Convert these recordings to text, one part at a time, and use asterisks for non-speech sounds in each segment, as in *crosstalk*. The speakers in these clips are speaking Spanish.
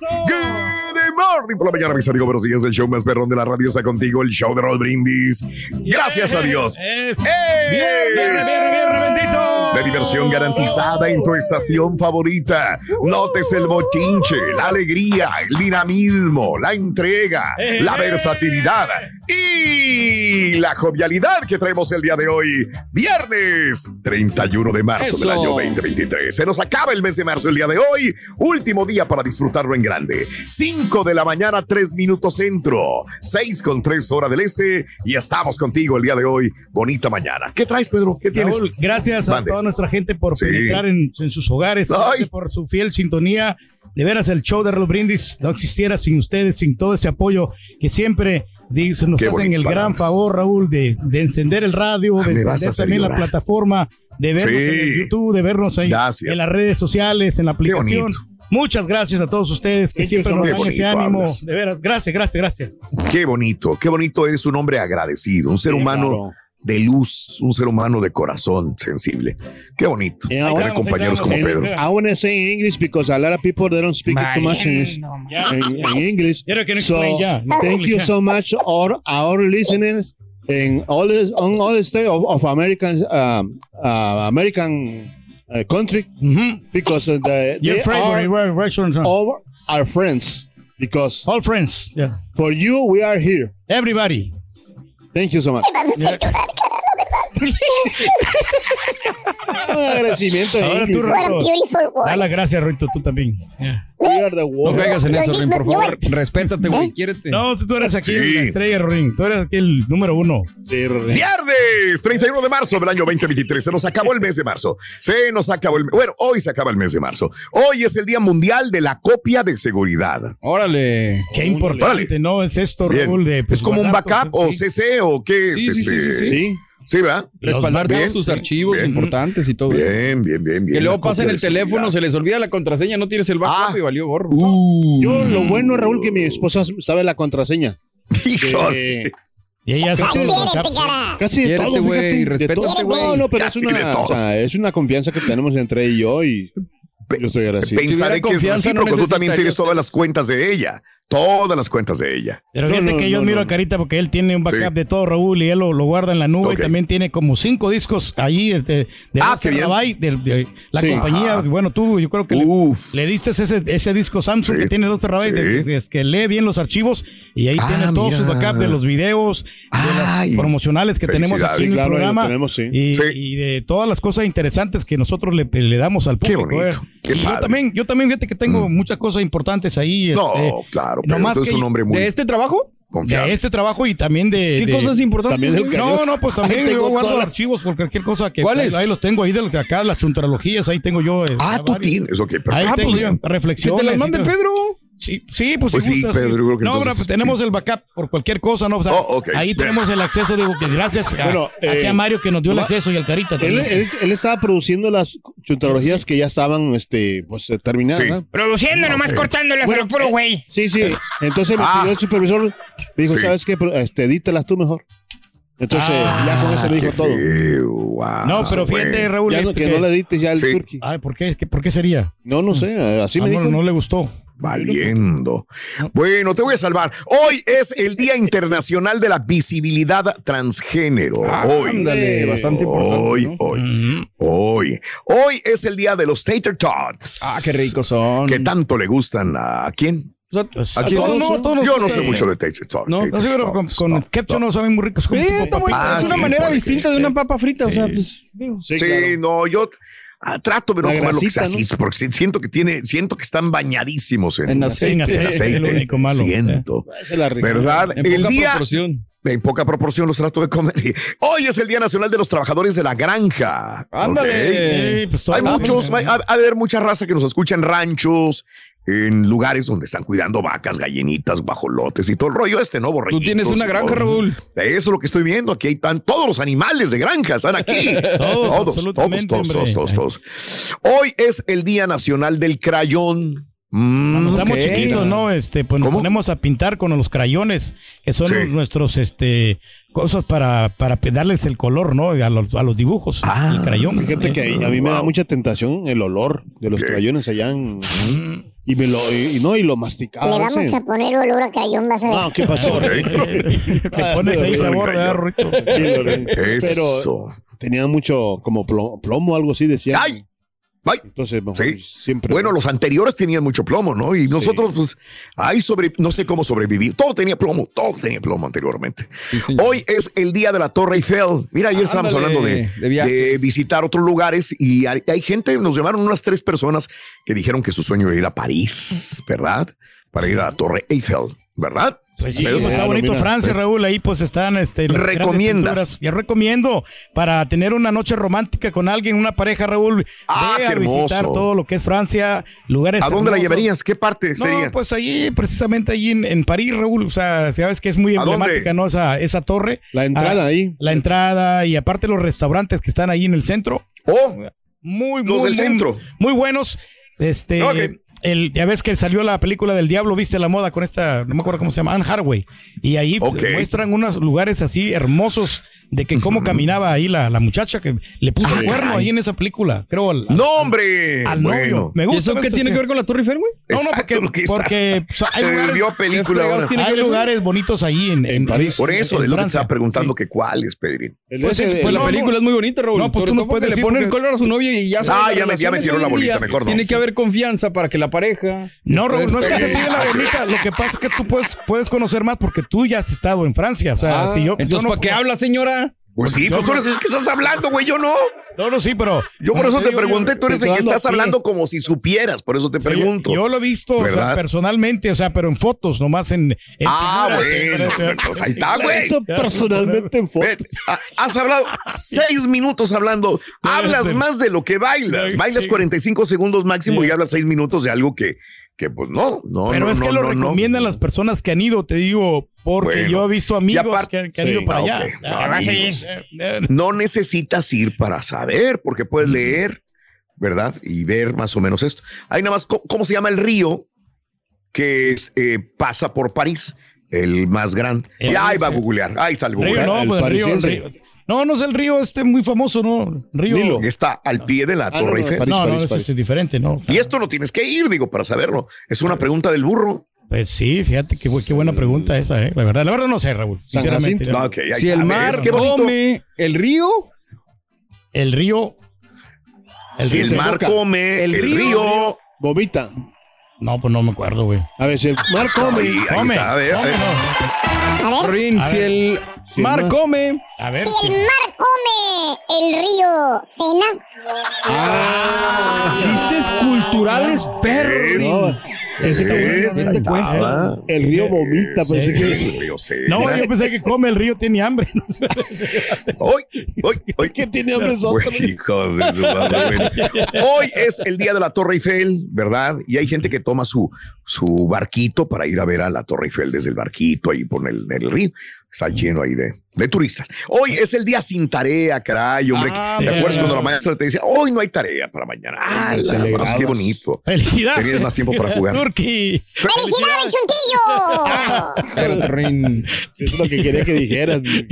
Good morning por la mañana, mis amigos. Buenos días. El show más perrón de la radio está contigo. El show de Raúl Brindis. Gracias a Dios. Es ¡Eh! De diversión garantizada en tu estación favorita. Notes el bochinche, la alegría, el dinamismo, la entrega, la versatilidad y la jovialidad que traemos el día de hoy. Viernes 31 de marzo Eso. del año 2023. Se nos acaba el mes de marzo el día de hoy. Último día para disfrutarlo en grande. 5 de la mañana, 3 minutos centro. 6 con 3 hora del este. Y estamos contigo el día de hoy. Bonita mañana. ¿Qué traes, Pedro? ¿Qué tienes? Raúl, gracias a toda nuestra gente por Sí. penetrar en, en sus hogares, por su fiel sintonía. De veras, el show de Raúl Brindis no existiera sin ustedes, sin todo ese apoyo que siempre dicen, nos Qué hacen el gran palabras. favor, Raúl, de, de encender el radio, Ah, de encender también la plataforma, de vernos Sí. en YouTube, de vernos ahí en las redes sociales, en la aplicación. Muchas gracias a todos ustedes que siempre nos dan bonito ese ánimo. hablas. De veras, gracias, gracias, gracias. Qué bonito, qué bonito eres un hombre agradecido, un ser humano claro. de luz, un ser humano de corazón sensible. Qué bonito. Yeah, Tener ahora- compañeros como Pedro. I want to say English because a lot of people they don't speak too much in, Ya. in, in English. No So thank you so much all our listeners in all this, on all the state of, of American um, uh, American uh, country Ujú. because uh, the, Your they favorite are restaurant. all our friends because All friends. Yeah. for you we are here. Everybody. Thank you so much. Un agradecimiento en Ahora tú, beautiful Da las gracias, Rito, tú también. Yeah. We are the No caigas en eso, Rin, por favor. Respétate, güey. ¿Eh? Quiérete. No, tú eres aquí Sí. la estrella, Ring. Tú eres aquí el número uno. Sí. Viernes 31 de marzo del año 2023. Se nos acabó el mes de marzo. Se nos acabó el Bueno, hoy se acaba el mes de marzo. Hoy es el Día Mundial de la Copia de Seguridad. Órale. Qué importante, ¿no? Es esto. Raúl, de... pues, ¿Es como un backup todo, o sí. CC o qué es? Sí, sí, sí, este? sí, Sí. Sí, ¿verdad? Respaldar Bien, todos tus sí. archivos Bien. importantes y todo eso. Bien, bien, bien, bien. Que luego La pasa en copia el teléfono, se les olvida la contraseña, no tienes el backup Ah. y valió gorro. Uh, Yo lo bueno, Raúl, que mi esposa sabe la contraseña. *laughs* híjole. Y ella se sí. cara. casi de todo, güey, respétate, todo. güey. No, no, pero es Casi una, todo. o sea, es una confianza que tenemos entre ella y yo y yo estoy agradecido. Pensaré hubiera que es confianza, así, no porque tú también tienes todas las cuentas de ella. Todas las cuentas de ella. Pero fíjate no, que yo no, admiro no. a Carita porque él tiene un backup Sí. de todo, Raúl, y él lo, lo guarda en la nube y también tiene como cinco discos ahí de, de, de Ah, de, de la Sí. compañía. Ajá. Bueno, tú, yo creo que le, le diste ese, ese disco Samsung Sí. que tiene dos terabytes, de- Sí. de- es que lee bien los archivos y ahí Ah, tiene todos sus mira. backups de los videos, de Ay. las promocionales que tenemos aquí en el programa tenemos, sí. y, Sí. y de todas las cosas interesantes que nosotros le, le damos al Qué público. bonito, eh. qué Y yo también, yo también fíjate que tengo muchas cosas importantes ahí. No, este, claro, un hombre muy ¿De este trabajo? confiable. de este trabajo y también de. ¿Qué de- cosas importantes? También? No, no, pues *laughs* también yo guardo todas archivos por cualquier cosa que. ¿Cuáles? Ahí los tengo ahí de, acá, las chuntarologías, ahí tengo yo. eh, Ah, tú varios. tienes. Ok, perfecto. Ahí Ah, tengo pues, yo Que reflexiones. te las mande. Pedro. Sí, sí, pues, Pues si sí, gustas, Pedro, creo que No, entonces- pero pues tenemos el backup por cualquier cosa, ¿no? O sea, Oh, ahí tenemos el acceso, digo, que gracias a, Bueno, aquí eh, a Mario que nos dio el acceso y al Carita. Él, también. él, él estaba produciendo las chuntarologías que ya estaban este, pues, eh, terminadas. Sí. ¿no? Produciendo, nomás cortándolas Bueno, a lo puro güey. Sí, sí. Entonces me Ah. pidió el supervisor, me dijo, Sí. ¿sabes qué? Este, edítalas tú mejor. Entonces, Ah, ya con eso le dijo todo. feo, wow, no, pero fíjate. Raúl. Ya no, este, que no le edites ya el Sí. turkey. Ay, ¿por qué? ¿Qué- ¿Por qué sería? No, no sé, así Ah, me no, dijo. no le gustó. Valiendo. Bueno, te voy a salvar. Hoy es el Día Internacional de la Visibilidad Transgénero. hoy. Ándale, bastante importante. Hoy, ¿no? hoy, hoy. Hoy es el día de los Tater Tots. Ah, qué ricos son. Que tanto le gustan a, ¿a quién? O sea, Pues, ¿A a quién? todos, no, a todos nos Yo no sé mucho de Tater Tots. No, pero con, con no, ketchup no. saben muy ricos. Ah, es una manera distinta de una papa frita. O sea, Sí. pues. Sí, no, yo ah, trato de no comer lo que sea grasita, así, porque si- siento que tiene, siento que están bañadísimos en, En Sí, en aceite. aceite, en es lo único malo. Siento. Es la. ¿Verdad? En El poca día, proporción. En poca proporción los trato de comer. *laughs* Hoy es el Día Nacional de los Trabajadores de la Granja. Ándale. Sí, pues, Hay muchos, hay, ha- ha de haber mucha raza que nos escucha en ranchos, en lugares donde están cuidando vacas, gallinitas, guajolotes y todo el rollo este, ¿no? Tú Borreguitos tienes una granja. Raúl. Eso es lo que estoy viendo. Aquí están todos los animales de granja, están aquí. *laughs* todos, todos, todos, todos, todos, todos. Hoy es el Día Nacional del Crayón. Mm, Cuando estamos ok. chiquitos, ¿no? Este, pues nos ¿Cómo? ponemos a pintar con los crayones, que son Sí. nuestros, este, cosas para, para darles el color, ¿no? A los, a los dibujos, Ah, el crayón. Fíjate que a mí me da mucha tentación el olor de los Ok. crayones allá en- y me lo y, y no y lo masticaba. Le vamos sí. a poner olor a crayón, vas a ver. No, ¿qué pasó? Le *laughs* pones ahí sabor, ¿verdad, Ren. Pero tenía mucho como plo- plomo, algo así decía. ¡Ay! ¡Ay! Entonces, mejor Sí. siempre. Bueno, los anteriores tenían mucho plomo, ¿no? Y nosotros, pues, ahí sobre, no sé cómo sobrevivir. Todo tenía plomo, todo tenía plomo anteriormente. Sí. Hoy es el día de la Torre Eiffel. Mira, ayer estábamos Ándale, hablando de, de viajes. de visitar otros lugares y hay, hay gente, nos llamaron unas tres personas que dijeron que su sueño era ir a París, ¿verdad? Para ir a la Torre Eiffel, ¿verdad? Pues sí, pues, está bonito mira. Francia, Raúl. Ahí pues están este, ¿Recomiendas? Yo recomiendo para tener una noche romántica con alguien, una pareja, Raúl. Ah, ve qué a visitar hermoso. todo lo que es Francia, lugares. ¿A dónde la llevarías? ¿Qué parte sería? No, pues allí, precisamente allí en, en París, Raúl. O sea, sabes que es muy emblemática, ¿no? Esa, esa torre. La entrada Ah, ahí. La entrada y aparte los restaurantes que están ahí en el centro. Oh, Muy, Los muy, del muy- centro. Muy buenos. Este. Ok. El, ya ves que salió la película del diablo, viste la moda con esta, no me acuerdo cómo se llama, Anne Hathaway. Y ahí pues, muestran unos lugares así hermosos de que cómo caminaba ahí la, la muchacha que le puso el cuerno ahí en esa película, creo. Al, no, hombre. al novio. bueno. Me ¿Y gusta. eso qué tiene que ver con la Torre Eiffel, güey? No, no, porque, lo que está- porque o sea, *laughs* hay Se lugares, vio película ¿Qué fregados ahora. tiene que hay lugares bonitos ahí en, en París. Por eso, es lo que estaba preguntando, Sí. que cuáles, Pedrín. El Pues de- Pues la no, película no. es muy bonita, Raúl. No, pues tú no puedes le ponen porque- color a su novia y ya Ah, ya me- ya me relaciones tiró la bolita, mejor no. Tiene que haber confianza para que la pareja. No, Raúl, no es que te Sí. tire la bolita. Lo que pasa es que tú puedes, puedes conocer más porque tú ya has estado en Francia. O sea, Ah, si yo. Entonces, yo no- ¿para qué habla, señora? Pues sí, yo pues tú eres el que estás hablando, güey, yo no. No, no, sí, pero. Yo por eso te digo, yo- pregunté, tú eres el que estás hablando como si supieras, por eso te Sí, pregunto. Yo lo he visto o sea, ¿Verdad? personalmente, o sea, pero en fotos, nomás en. en Ah, bueno, en- pues ahí está, güey. Eso personalmente en foto. Vete, ha- Has hablado seis minutos hablando. Hablas más de lo que bailas. Bailas 45 segundos máximo y hablas seis minutos de algo que, que pues no, no. Pero no, es que no, lo no, no. recomiendan las personas que han ido, te digo, porque Bueno. yo he visto amigos aparte- que, han- que han Sí, ido para ah, allá. Ah, vas a ir. Amigos. Eh, eh, No necesitas ir para saber, porque puedes leer, ¿verdad? Y ver más o menos esto. Hay nada más, ¿cómo, cómo se llama el río que es, eh, pasa por París? El más grande. El ya ahí va a googlear. Ahí está el Río, Google. no, el pues el río, el parisiense. río. No, no es el río este muy famoso, ¿no? Río. Nilo. Está al pie de la Ah, no, Torre no. París, no, no, París, ese París. es diferente, ¿no? O sea, Y esto no tienes que ir, digo, para saberlo. Es una pregunta del burro. Pues sí, fíjate qué, bu- qué buena pregunta esa, ¿eh? La verdad, la verdad no sé, Raúl. Sinceramente. No. Ok, ahí Si el mar come el río, El río. El Si río el mar come, el, El río. río. Vomita. No, pues no me acuerdo, güey. A ver, si el mar come. Ahí, ahí Come. está, a ver, a ver. A ver, Rin, A si ver. el Si el mar mar- come, A ver. si el mar come, el río cena. Ah, chistes culturales, perros. no, ese está bueno, Es, no te ahí cuesta. va. El río vomita, pensé que Es. No, yo pensé que come el río tiene hambre. Hoy, hoy, hoy. ¿Qué tiene hambre? Pues, hijos de su madre, güey. Hoy es el día de la Torre Eiffel, ¿verdad? Y hay gente que toma su, su barquito para ir a ver a la Torre Eiffel desde el barquito ahí por el, el río. Está lleno ahí de, de turistas. Hoy es el día sin tarea, caray, hombre. Ah, ¿Te acuerdas cuando la maestra te decía, hoy no hay tarea para mañana? Ah, la qué bonito. Felicidades. Tenías más tiempo para jugar. Turki. ¡Felicidades, Chuntillo! *laughs* Es lo que quería que dijeras. *laughs* Hijo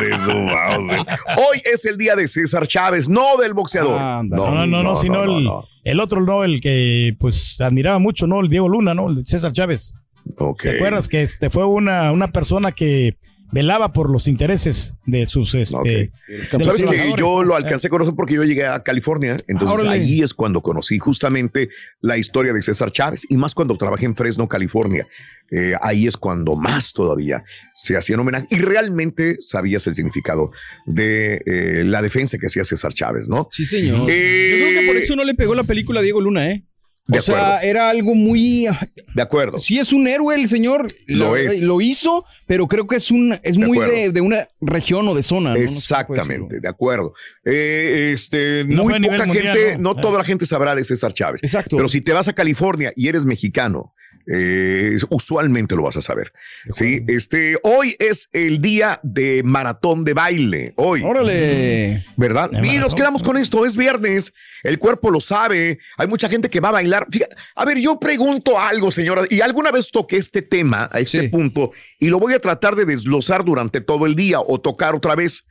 de su mouse. Hoy es el día de César Chávez, no del boxeador. Ándale. No, no, no, no, sino no, el, no. el otro, no, el que pues admiraba mucho, ¿no? El Diego Luna, ¿no? El de César Chávez. Ok. ¿Te acuerdas que este fue una, una persona que velaba por los intereses de sus este Ok. de los Sabes que yo lo alcancé a conocer porque yo llegué a California, entonces Órale. ahí es cuando conocí justamente la historia de César Chávez y más cuando trabajé en Fresno, California. Eh, ahí es cuando más todavía se hacían homenaje y realmente sabías el significado de eh, la defensa que hacía César Chávez, ¿no? Sí, señor. Eh, Yo creo que por eso no le pegó la película a Diego Luna, ¿eh? De o sea, acuerdo. era algo muy. De acuerdo. Sí es un héroe el señor. Lo es. Lo hizo, pero creo que es un es De muy de, de una región o de zona. ¿no? No sé Exactamente, decirlo. de acuerdo. Eh, este, No muy poca mundial, gente, ¿no? no, toda la gente sabrá de César Chávez. Exacto. Pero si te vas a California y eres mexicano, eh, usualmente lo vas a saber. Sí, este, hoy es el día de maratón de baile. Hoy. Órale. ¿Verdad? De Y nos quedamos con esto, es viernes, el cuerpo lo sabe, hay mucha gente que va a bailar. Fíjate, a ver, yo pregunto algo, señora, y alguna vez toqué este tema, a este Sí. punto, y lo voy a tratar de desglosar durante todo el día o tocar otra vez.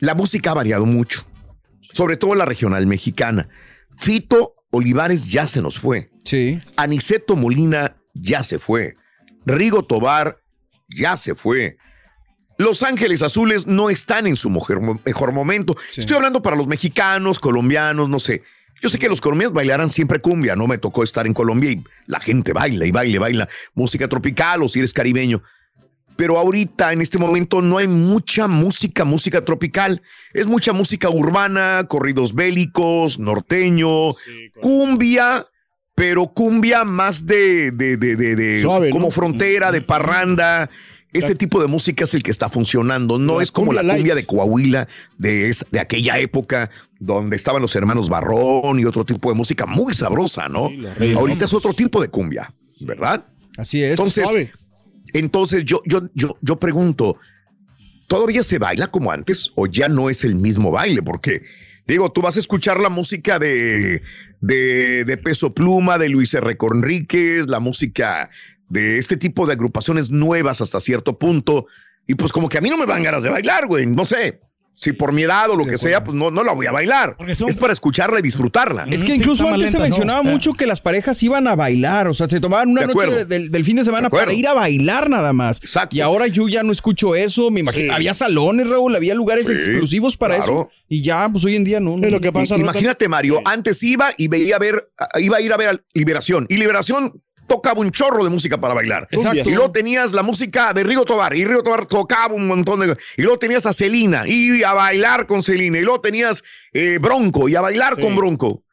La música ha variado mucho, sobre todo la regional mexicana. Fito Olivares ya se nos fue. Sí. Aniceto Molina ya se fue. Rigo Tobar ya se fue. Los Ángeles Azules no están en su mujer- mejor momento. Estoy hablando para los mexicanos, colombianos, no sé. Yo sé que los colombianos bailarán siempre cumbia, no me tocó estar en Colombia y la gente baila y baila y baila música tropical o si eres caribeño. Pero ahorita, en este momento, no hay mucha música, música tropical. Es mucha música urbana, corridos bélicos, norteño, cumbia, pero cumbia más de, de, de, de- Suave, ¿no? como frontera, de parranda. Este tipo de música es el que está funcionando. No es como la cumbia light. de Coahuila de, es- de aquella época donde estaban los hermanos Barrón y otro tipo de música muy sabrosa, ¿no? Ahorita es otro tipo de cumbia, ¿verdad? Así es. Entonces, Suave. entonces yo, yo, yo, yo pregunto, ¿todavía se baila como antes o ya no es el mismo baile? Porque, digo, tú vas a escuchar la música de, de, de Peso Pluma, de Luis R. Conríquez, la música de este tipo de agrupaciones nuevas hasta cierto punto, y pues como que a mí no me van ganas de bailar, güey, no sé. Si por mi edad o lo que sea, pues no, no la voy a bailar. Son- Es para escucharla y disfrutarla. Es que incluso antes se mencionaba mucho que las parejas iban a bailar, o sea, se tomaban una De noche de- del, fin de semana De para ir a bailar nada más. Exacto. Y ahora yo ya no escucho eso, me imagino, Sí. había salones, Raúl, había lugares Sí, exclusivos para claro. eso y ya pues hoy en día no. no. Es lo que pasa. Imagínate, Mario, antes iba y veía a ver, iba a ir a ver a Liberación. Y Liberación tocaba un chorro de música para bailar. Exacto. Y luego tenías la música de Rigo Tobar. Y Rigo Tobar tocaba un montón de. Y luego tenías a Celina. Y a bailar con Celina. Y luego tenías eh, Bronco. Y a bailar con Bronco.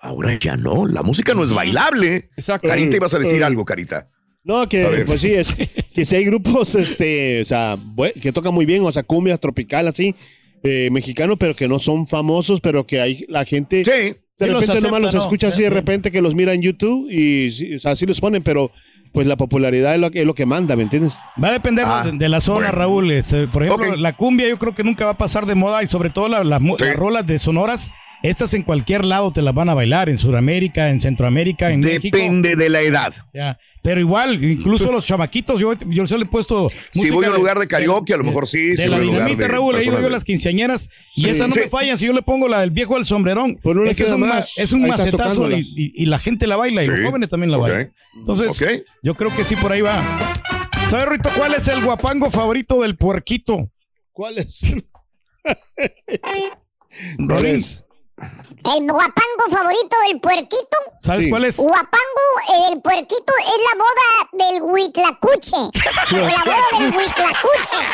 Ahora ya no. La música no es bailable. Exacto. Carita, ibas a decir algo, Carita. No, que pues sí, es que si hay grupos este, o sea, que tocan muy bien, o sea, cumbia tropical así, eh, mexicanos, pero que no son famosos, pero que hay la gente Sí. De Sí, los repente nomás los ¿no? escucha así Sí, de sí. repente que los mira en YouTube y sí, o sea, sí los ponen, pero pues la popularidad es lo, que- es lo que manda, ¿me entiendes? Va a depender Ah, de, de la zona, bueno. Raúl. Este, por ejemplo, la cumbia yo creo que nunca va a pasar de moda y sobre todo la- la mu- Sí. las rolas de sonoras, estas en cualquier lado te las van a bailar, en Sudamérica, en Centroamérica, en México. Depende de la edad. Ya. Pero igual, incluso los chamaquitos, yo, yo se le he puesto. Si voy a un de- lugar de karaoke, a lo mejor sí, De si la voy a un lugar dinamita, de Raúl, he ido yo a de- las quinceañeras y Sí. esas no Sí. me fallan. Si yo le pongo la del viejo del sombrerón, Por una ese es un, más, es un macetazo y, tocándolas. y- y la gente la baila y Sí. los jóvenes también la bailan. Entonces, yo creo que sí por ahí va. ¿Sabes, Rito, cuál es el guapango favorito del puerquito? ¿Cuál es? Rolín, El guapango favorito del puerquito. ¿sabes Sí. cuál es? Guapango, el puerquito es la boda del huitlacuche. o *laughs* la boda del huitlacuche. *laughs*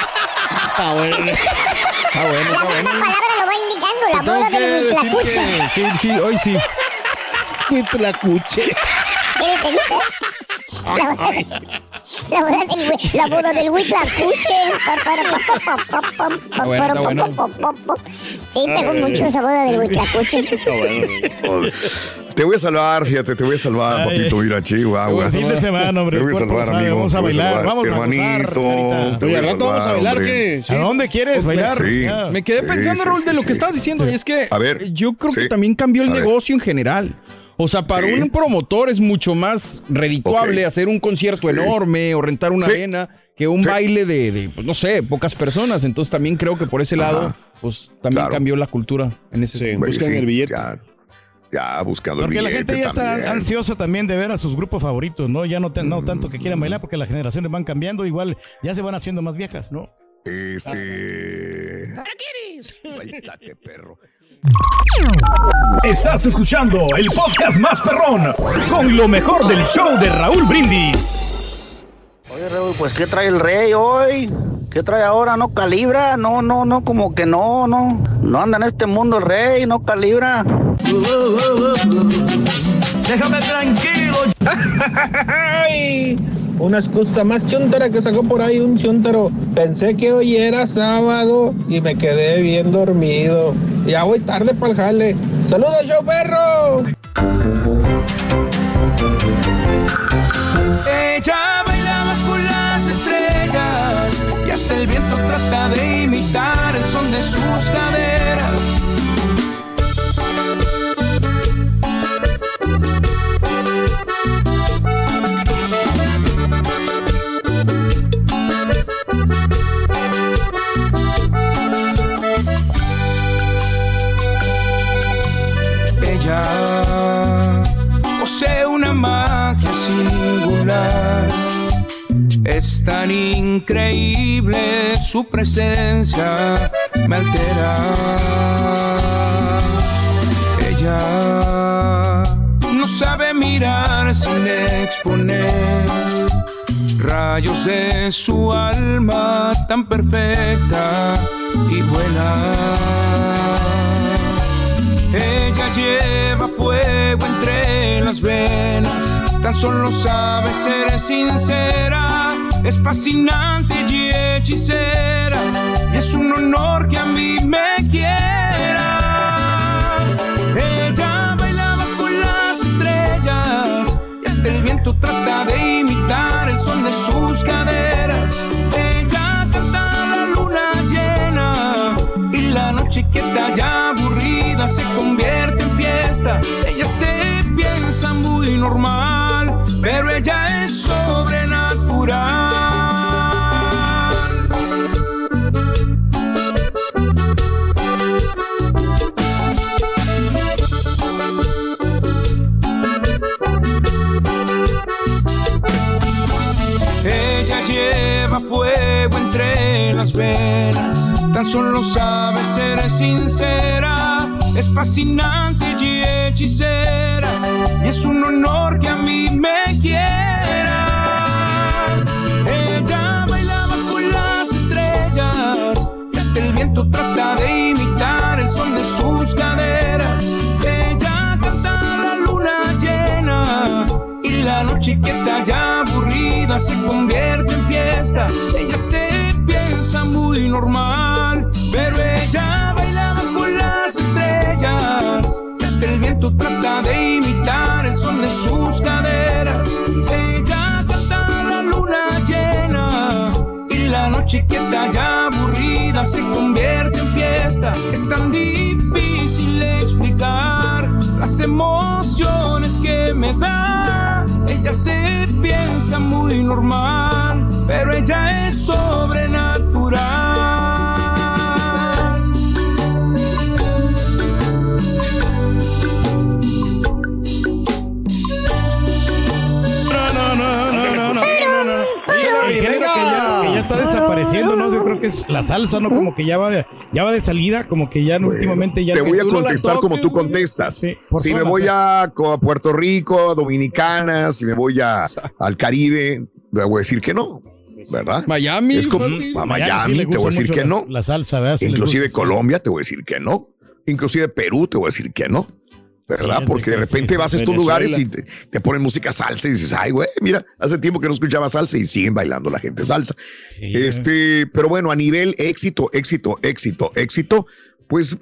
Ah, bueno. Ah, bueno, La está misma bueno. palabra lo va indicando, la boda que del huitlacuche. que sí, sí, hoy sí. *laughs* Huitlacuche. ¿Qué te? La boda, del la boda del huitlacuche. Sí, pegó mucho esa boda del huitlacuche. *laughs* Te voy a salvar, fíjate, te voy a salvar, Ay. papito. Mira, Chihuahua. Fin de semana, hombre. Te voy a salvar, amigo. Vamos a bailar, vamos a Hermanito. carita. te Oye, voy ¿al rato vamos a bailar qué? Sí. ¿A dónde quieres bailar? Sí. Ya. Me quedé pensando, sí, Raúl, de sí, lo sí. que estabas diciendo, y es que A ver, yo creo sí. que también cambió el A ver. negocio en general. O sea, para Sí. un promotor es mucho más redituable Ok. hacer un concierto Sí. enorme o rentar una Sí. arena que un Sí. baile de, de, pues, no sé, pocas personas. Entonces también creo que por ese lado, Ajá. pues también Claro. cambió la cultura en ese Sí. sentido. Buscan el billete. Ya, ya buscando Porque el la billete gente ya está también. ansiosa también de ver a sus grupos favoritos, ¿no? Ya no, te- no tanto que quieran bailar porque las generaciones van cambiando, igual ya se van haciendo más viejas, ¿no? Este. Báilate, perro. Estás escuchando el podcast más perrón con lo mejor del show de Raúl Brindis. Oye, Raúl, pues ¿qué trae el rey hoy? ¿Qué trae ahora? ¿No calibra? No, no, no, como que no, no. No anda en este mundo el rey, no calibra. déjame tranquilo. *laughs* Una excusa más chuntara que sacó por ahí un chuntaro. Pensé que hoy era sábado y me quedé bien dormido. Ya voy tarde para el jale. ¡Saludos, yo perro! Ella bailaba con las estrellas y hasta el viento trata de imitar el son de sus caderas. Tan increíble su presencia, me altera. Ella no sabe mirar sin exponer rayos de su alma tan perfecta y buena. Ella lleva fuego entre las venas, tan solo sabe ser sincera, es fascinante y hechicera, y es un honor que a mí me quiera. Ella bailaba con las estrellas, y hasta el viento trata de imitar el son de sus caderas. Ella canta la luna llena, y la noche quieta ya aburrida se convierte en fiesta. Ella se piensa muy normal, pero ella es sobrenatural. Ella lleva fuego entre las venas, tan solo sabe ser sincera, es fascinante y hechicera, y es un honor que a mí me quiera. Ella bailaba con las estrellas, y hasta el viento trata de imitar el son de sus caderas. Ella canta la luna llena, y la noche quieta ya aburrida se convierte en fiesta. Ella se piensa muy normal, pero ella Trata de imitar el son de sus caderas. Ella canta la luna llena y la noche quieta ya aburrida se convierte en fiesta. Es tan difícil explicar las emociones que me da. Ella se piensa muy normal, pero ella es sobrenatural. Está desapareciendo, ¿no? Yo creo que es la salsa, ¿no? Como que ya va de, ya va de salida, como que ya últimamente ya... Te voy a no la contestar como tú contestas. Sí, si me voy ¿eh? a, a Puerto Rico, a Dominicana, si me voy a, al Caribe, le voy a decir que no, ¿verdad? Miami. Es como a Miami, te voy a decir que la- no. La salsa, ¿verdad? Inclusive gusta, sí. Colombia, te voy a decir que no. Inclusive Perú, te voy a decir que no. ¿Verdad? Sí, Porque de repente sí. vas a estos Venezuela. lugares y te, te ponen música salsa y dices, ay, güey, mira, hace tiempo que no escuchaba salsa y siguen bailando la gente salsa. Sí, Este, pero bueno, a nivel éxito, éxito, éxito, éxito, pues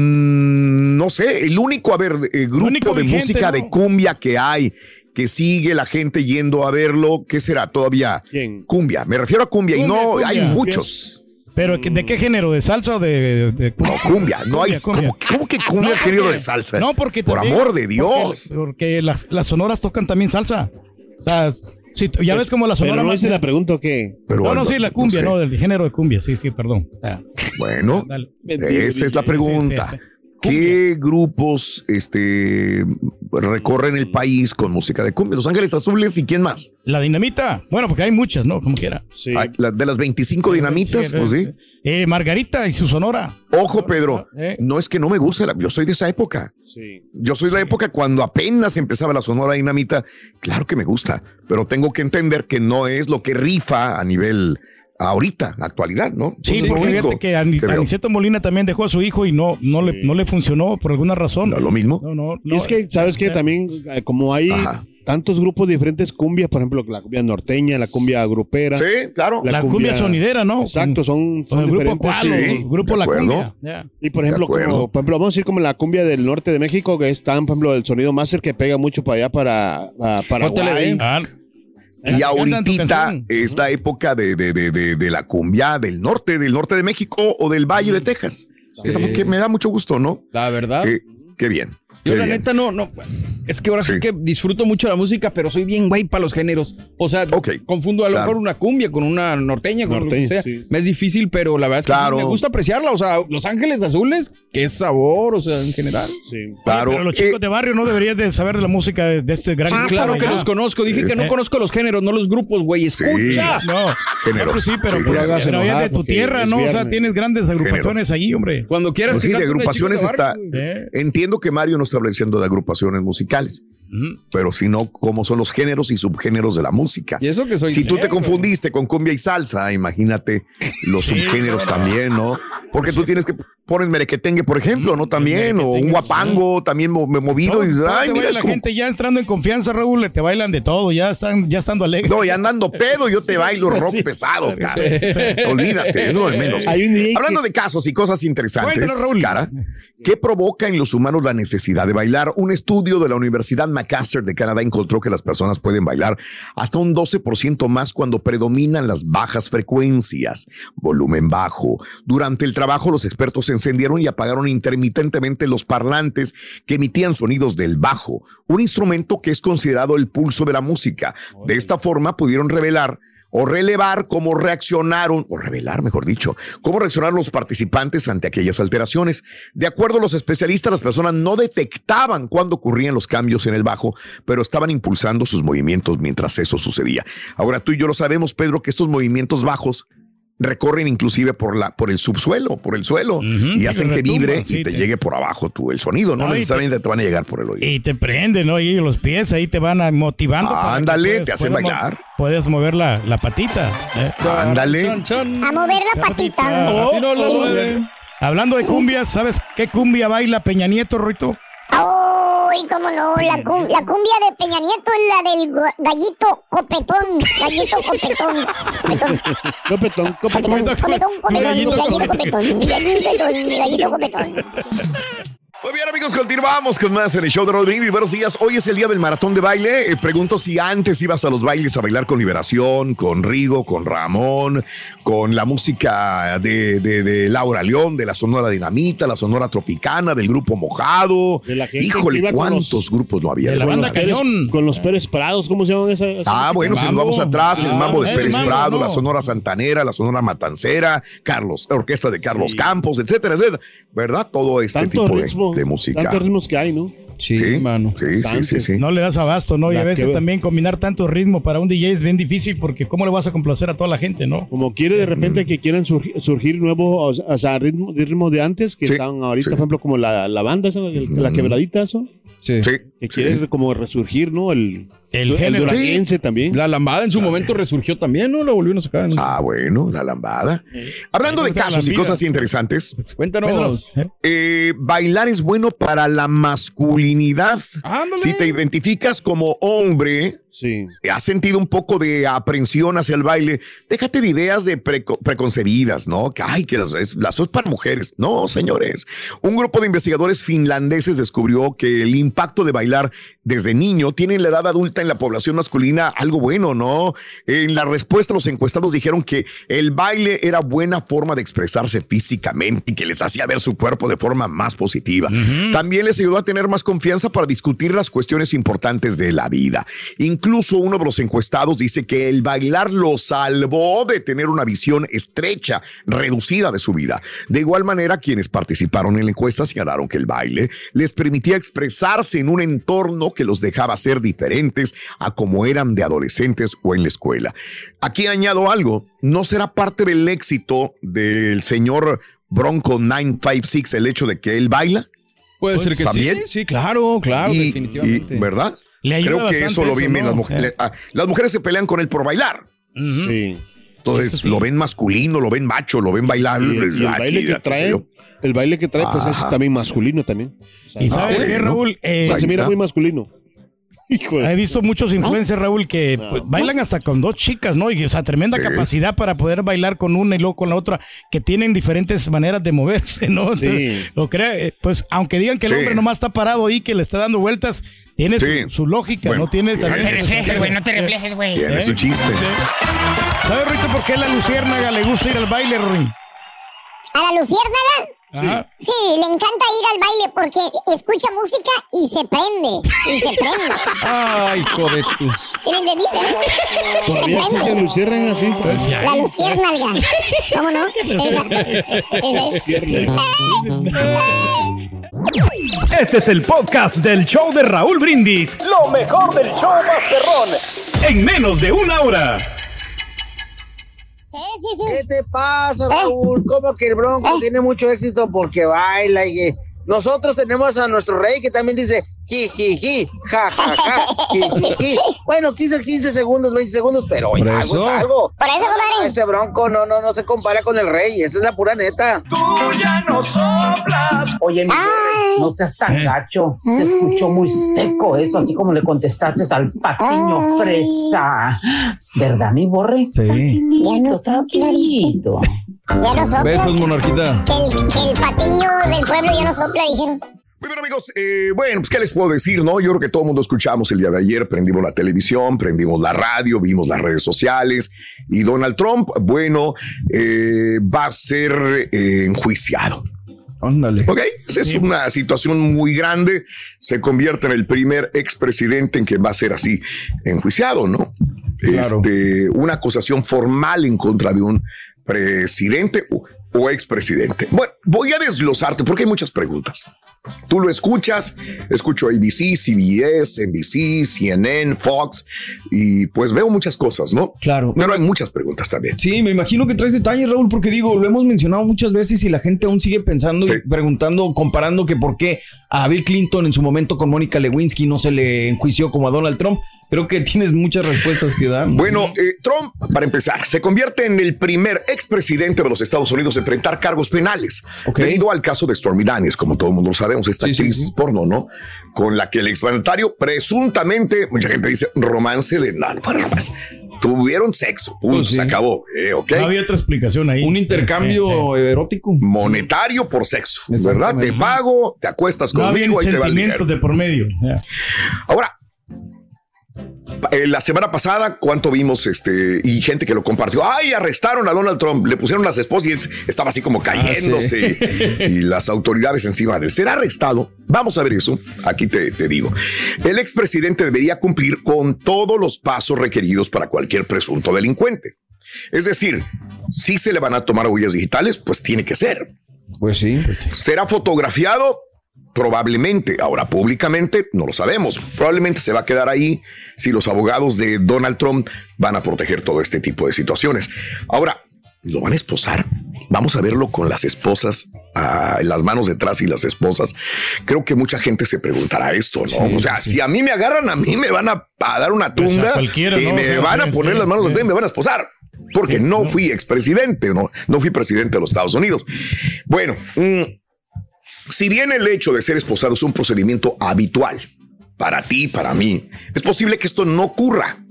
mm, no sé, el único, a ver, eh, grupo único de vigente, música ¿no? de cumbia que hay, que sigue la gente yendo a verlo, ¿qué será todavía? ¿Quién? Cumbia, me refiero a cumbia, y no cumbia. hay muchos. Pero ¿de qué género? ¿De salsa o de, de- de- No, cumbia, no hay, Cumbia, ¿cómo, cómo que cumbia No, género porque- de salsa? No, porque Por amor de Dios. Porque, las, las sonoras tocan también salsa. O sea, sí, ya ves como la sonora. Pero no hice la pregunta o qué. Pero no, no, bueno, sí, la cumbia, sé. no, del género de cumbia, sí, sí, perdón. Ah, Bueno, esa es la pregunta. Sí, sí, sí. ¿Qué grupos este, recorren el país con música de cumbia? Los Ángeles Azules y quién más? La dinamita, bueno, porque hay muchas, ¿no? Como quiera. Sí. Ay, la- de las 25 dinamitas, pues sí. Eh, Margarita y su sonora. Ojo, Pedro, Eh. no es que no me guste, la- yo soy de esa época. sí. Yo soy de la época cuando apenas empezaba la Sonora Dinamita. Claro que me gusta, pero tengo que entender que no es lo que rifa a nivel ahorita, actualidad, ¿no? Sí, es porque fíjate que que. Aniceto Molina también dejó a su hijo y no, no, le, no le funcionó por alguna razón. No es lo mismo. No, no, Y es que, ¿sabes qué? También, eh, como hay Ajá. tantos grupos de diferentes cumbias, por ejemplo, la cumbia norteña, la cumbia grupera. Sí, claro. La cumbia sonidera, ¿no? Exacto, son, son el grupo diferentes. Cualo, sí, el grupo de La acuerdo. Cumbia. Y por ejemplo, como, por ejemplo, vamos a decir como la cumbia del norte de México, que está, por ejemplo, el sonido máster que pega mucho para allá, para, para Paraguay. Y ahorita es la época de, de, de, de, de la cumbia del norte, del norte de México o del Valle de Texas. Es algo que me da mucho gusto, ¿no? La verdad. Eh, qué bien. Yo qué la bien. neta no, no, es que ahora sí. Sí. que disfruto mucho la música, pero soy bien güey para los géneros. O sea, Ok, confundo a lo claro. mejor una cumbia con una norteña, con lo Norteña, que sea. sí. Me es difícil, pero la verdad es que sí Claro. me gusta apreciarla. O sea, Los Ángeles Azules, qué sabor, o sea, en general. Sí. Claro. Pero los chicos eh, de barrio no deberían de saber de la música de, de este gran grupo Claro que allá. los conozco. Dije que no Eh. conozco los géneros, no los grupos, güey. Escucha. No, Géneros. no, sí, pero Sí, pues, géneros. pero ya de tu tierra, ¿no? O sea, tienes grandes agrupaciones allí, hombre. Cuando quieras Pues que sí, de agrupaciones está. Eh. Entiendo que Mario no está hablando de agrupaciones musicales, Ujú. pero sino cómo son los géneros y subgéneros de la música. Y eso que soy Si tú te confundiste con cumbia y salsa, imagínate los subgéneros también, ¿no? Porque tú tienes que poner merequetengue, por ejemplo, ¿no? También, o un guapango también mo- movido. Todo- y dices, ay, mira, la como... gente ya entrando en confianza, Raúl, te bailan de todo, ya están, ya estando alegres. No, y andando pedo, yo te bailo rock pesado, cara. Olvídate, es lo de menos. Hay un DJ que- Hablando de casos y cosas interesantes, Cuéntanos, Raúl. cara, ¿qué provoca en los humanos la necesidad de bailar? Un estudio de la Universidad McMaster de Canadá encontró que las personas pueden bailar hasta un 12% más cuando predominan las bajas frecuencias, volumen bajo. Durante el trabajo, los expertos encendieron y apagaron intermitentemente los parlantes que emitían sonidos del bajo, un instrumento que es considerado el pulso de la música. De esta forma pudieron revelar o relevar cómo reaccionaron, o revelar, mejor dicho, cómo reaccionaron los participantes ante aquellas alteraciones. De acuerdo a los especialistas, las personas no detectaban cuándo ocurrían los cambios en el bajo, pero estaban impulsando sus movimientos mientras eso sucedía. Ahora tú y yo lo sabemos, Pedro, que estos movimientos bajos recorren inclusive por la por el subsuelo, por el suelo y hacen que vibre sí, y te te- llegue por abajo tú el sonido, no, No, y te- necesariamente te van a llegar por el oído. Y te prenden, ¿no? Y los pies ahí te van a- motivando. para Ándale, puedas- te hacen puedas mo- bailar. Puedes mover la, la patita. ¿eh? Ándale. Chan, chan. A mover la patita. Oh, no la mueve. Hablando de cumbias, ¿sabes qué cumbia baila Peña Nieto, Ruito? ¡Ay, cómo no! La, cum- la cumbia de Peña Nieto es la del gallito copetón. Gallito copetón. Copetón. *laughs* Copetón, copetón. Copetón, copetón, copetón. Gallito Gallito copetón. Gallito copetón. Gallito copetón. *laughs* Muy bien, amigos, continuamos con más en el show de Rodríguez. Buenos días. Hoy es el día del maratón de baile. Eh, pregunto si antes ibas a los bailes a bailar con Liberación, con Rigo, con Ramón, con la música de, de- de Laura León, de la Sonora Dinamita, la Sonora Tropicana, del grupo Mojado. De la gente que Híjole, iba ¿cuántos los- grupos no había? de la Con banda los Pérez- Cañón. Con los Pérez Prados, ¿cómo se llaman esas? esas Ah, bueno, si nos vamos atrás, el Ah, mambo de el Pérez mambo, Prado, no. la Sonora Santanera, la Sonora Matancera, Carlos, la orquesta de Carlos Campos, etcétera, etcétera. ¿Verdad? Todo este Tanto tipo de- ritmo, de, música. tantos ritmos que hay, ¿no? Sí, Sí, mano. sí, sí, sí, sí. No le das abasto, ¿no? Y a veces que- también combinar tanto ritmo para un DJ es bien difícil porque ¿cómo le vas a complacer a toda la gente, no? Como quiere de repente que quieran surgir, surgir nuevos, o sea, ritmos ritmo de antes, que Sí, están ahorita, sí. por ejemplo, como la, la banda, esa, el- la quebradita, eso, Sí. Sí, que sí. quiere como resurgir, ¿no? El, El el, también. La lambada en su momento resurgió también, ¿no? Lo volvieron a sacar. ¿no? Ah, bueno, la lambada. Hablando de la casos y cosas interesantes, Cuéntanos. ¿eh? eh, bailar es bueno para la masculinidad. Ándale. Si te identificas como hombre, Sí. has sentido un poco de aprensión hacia el baile, déjate de ideas de preco- preconcebidas, ¿no? Que ay, que las, es- las son para mujeres. No, señores. Un grupo de investigadores finlandeses descubrió que el impacto de bailar desde niño tiene en la edad adulta en la población masculina algo bueno, ¿no? En la respuesta, los encuestados dijeron que el baile era buena forma de expresarse físicamente y que les hacía ver su cuerpo de forma más positiva. También les ayudó a tener más confianza para discutir las cuestiones importantes de la vida. Incluso uno de los encuestados dice que el bailar lo salvó de tener una visión estrecha, reducida de su vida. De igual manera, quienes participaron en la encuesta señalaron que el baile les permitía expresarse en un entorno que los dejaba ser diferentes a como eran de adolescentes o en la escuela. Aquí añado algo, no será parte del éxito del señor Bronco 956 el hecho de que él baila. Puede ser que ¿También? sí. Sí, claro, claro, Y- definitivamente. y- ¿Verdad? Le Creo que eso lo vi eso, bien. ¿no? Las, mujeres, Eh. ah, las mujeres se pelean con él por bailar. Sí. todo es, lo ven masculino, lo ven macho, lo ven bailar. Y el, y el Aquí, baile que trae, el baile que trae, pues es también masculino también. O sea, ¿Y no, sabe Ah, qué. Raúl? Eh, se mira muy masculino. *laughs* Hijo de- He visto muchos influencers, Raúl, que pues, bailan hasta con dos chicas, ¿no? Y, o sea, tremenda Sí. capacidad para poder bailar con una y luego con la otra, que tienen diferentes maneras de moverse, ¿no? Sí. Lo cree, eh, pues, aunque digan que el Sí. hombre nomás está parado ahí, que le está dando vueltas, tiene Sí. su, su lógica, Bueno, ¿no? Tiene también. No te reflejes, güey, no te reflejes, güey. Tiene su chiste. ¿Sabes, Rito, por qué a la luciérnaga le gusta ir al baile, Rorín? ¿A la luciérnaga? Ajá. Sí, le encanta ir al baile porque escucha música y se prende. Y se prende. Ay, hijo de tu. ¿Sí le entendiste? Se Todavía existe prende. luciernan así. La luciérnaga. ¿Cómo no? Esa, esa es. Este es el podcast del show de Raúl Brindis. Lo mejor del show Masterrón. En menos de una hora. Sí, sí, sí. ¿Qué te pasa, Raúl? ¿Cómo que el Bronco tiene mucho éxito porque baila y que nosotros tenemos a nuestro rey que también dice ji, ji, ji, ja, ja, ja, ji, ji, ji. Bueno, 15, 15 segundos, 20 segundos, pero Por algo eso. es algo. Por eso, compadre. Ese Bronco no, no, no se compara con el rey, esa es la pura neta. Tú ya no soplas. Oye, mi Ay. no seas tan gacho. Se escuchó muy seco eso, así como le contestaste al patiño fresa. ¿Verdad, mi borre? Sí. Ya no sopla, dice. Tranquilito. Ya no sopla. Besos, monarquita. Que el, que el patiño del pueblo ya no sopla, dijeron. Muy bien, amigos. eh, bueno, pues, ¿qué les puedo decir, no? Yo creo que todo el mundo escuchamos el día de ayer, prendimos la televisión, prendimos la radio, vimos las redes sociales y Donald Trump, bueno, eh, va a ser eh, enjuiciado. Ándale. Ok, Esa es una situación muy grande. Se convierte en el primer expresidente en que va a ser así enjuiciado, ¿no? Claro. Este, una acusación formal en contra de un presidente o, o expresidente. Bueno, voy a desglosarte porque hay muchas preguntas. Tú lo escuchas, escucho ABC, CBS, NBC, CNN, Fox y pues veo muchas cosas, ¿no? Claro. Pero hay muchas preguntas también. Sí, me imagino que traes detalles, Raúl, porque digo, lo hemos mencionado muchas veces y la gente aún sigue pensando Sí. y preguntando, comparando que por qué a Bill Clinton en su momento con Mónica Lewinsky no se le enjuició como a Donald Trump. Creo que tienes muchas respuestas que dar. Bueno, eh, Trump, para empezar, se convierte en el primer expresidente de los Estados Unidos en enfrentar cargos penales, Ok. debido al caso de Stormy Daniels, como todo el mundo lo sabemos, esta Sí, sí, actriz sí. porno, ¿no? Con la que el exmandatario presuntamente, mucha gente dice, romance de no, no fue romance. Tuvieron sexo, punto, Pues sí. se acabó, eh, ¿ok? No había otra explicación ahí. Un intercambio erótico. Monetario por sexo, ¿verdad? Te pago, te acuestas No había conmigo y te va el dinero. sentimientos de por medio. Ya. Ahora, eh, la semana pasada, ¿cuánto vimos? Este, y gente que lo compartió. Ay, arrestaron a Donald Trump, le pusieron las esposas y él estaba así como cayéndose. y las autoridades encima de él. ¿Será arrestado? Vamos a ver eso. Aquí te, te digo. El expresidente debería cumplir con todos los pasos requeridos para cualquier presunto delincuente. Es decir, si se le van a tomar huellas digitales, pues tiene que ser. Pues sí. ¿Será fotografiado? Probablemente. Ahora, públicamente, no lo sabemos. Probablemente se va a quedar ahí si los abogados de Donald Trump van a proteger todo este tipo de situaciones. Ahora, ¿lo van a esposar? Vamos a verlo con las esposas, ah, las manos detrás y las esposas. Creo que mucha gente se preguntará esto, ¿no? Sí, o sea, sí, si a mí me agarran, a mí me van a, a dar una Pues tunda y ¿no? O me sea, van a poner sí, las manos detrás y me van a esposar. Porque no fui expresidente, no, no fui presidente de los Estados Unidos. Bueno, mm, si bien el hecho de ser esposado es un procedimiento habitual para ti, para mí, es posible que esto no ocurra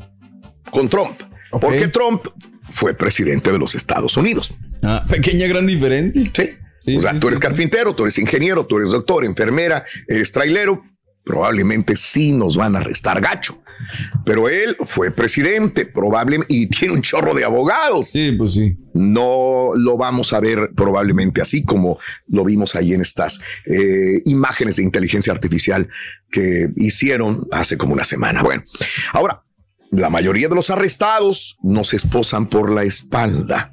con Trump, porque Trump fue presidente de los Estados Unidos. Ah, pequeña gran diferencia. Sí. Sí, o sea, sí, tú eres sí. carpintero, tú eres ingeniero, tú eres doctor, enfermera, eres trailero. Probablemente sí nos van a arrestar gacho. Pero él fue presidente, probablemente, y *laughs* tiene un chorro de abogados. Sí, pues sí. No lo vamos a ver probablemente así como lo vimos ahí en estas eh, imágenes de inteligencia artificial que hicieron hace como una semana. Bueno, ahora, la mayoría de los arrestados no se esposan por la espalda,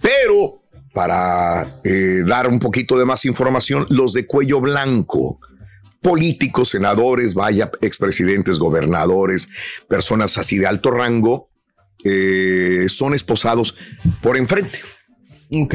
pero para eh, dar un poquito de más información, los de cuello blanco, políticos, senadores, vaya, expresidentes, gobernadores, personas así de alto rango, eh, son esposados por enfrente. Ok.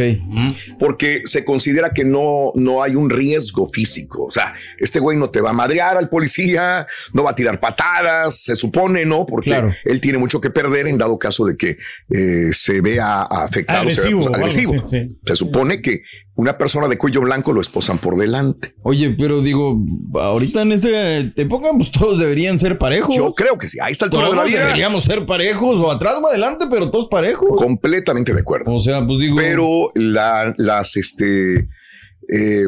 porque se considera que no, no hay un riesgo físico. O sea, este güey no te va a madrear al policía, no va a tirar patadas, se supone, ¿no? Porque Claro. él tiene mucho que perder en dado caso de que eh, se vea afectado, se vea, Agresivo pues, agresivo. sí, sí. Se supone que una persona de cuello blanco lo esposan por delante. Oye, pero digo, ahorita en esta época, pues todos deberían ser parejos. Yo creo que sí. Ahí está el tono de la Todos vida. deberíamos ser parejos, o atrás o adelante, pero todos parejos. Completamente de acuerdo. O sea, pues digo. Pero la- las, este, eh,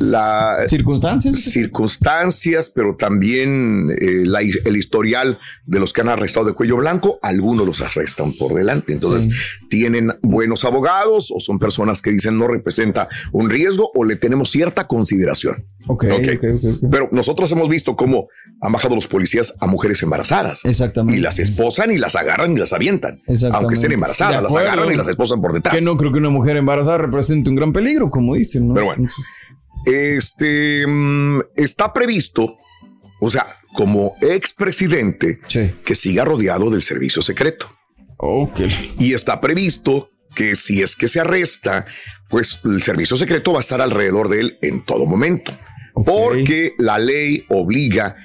la, circunstancias. circunstancias, pero también eh, la- el historial de los que han arrestado de cuello blanco, algunos los arrestan por delante. Entonces, tienen buenos abogados o son personas que dicen no representa un riesgo o le tenemos cierta consideración. Ok, Ok. ok, ok, ok. Pero nosotros hemos visto cómo han bajado los policías a mujeres embarazadas. Exactamente. Y las esposan y las agarran y las avientan. Exactamente. Aunque estén embarazadas, las agarran y las esposan por detrás. Que no creo que una mujer embarazada represente un gran peligro, como dicen, ¿no? Pero bueno. Este mm, está previsto, o sea, como expresidente, que siga rodeado del servicio secreto. Y está previsto que si es que se arresta, pues el servicio secreto va a estar alrededor de él en todo momento. Porque la ley obliga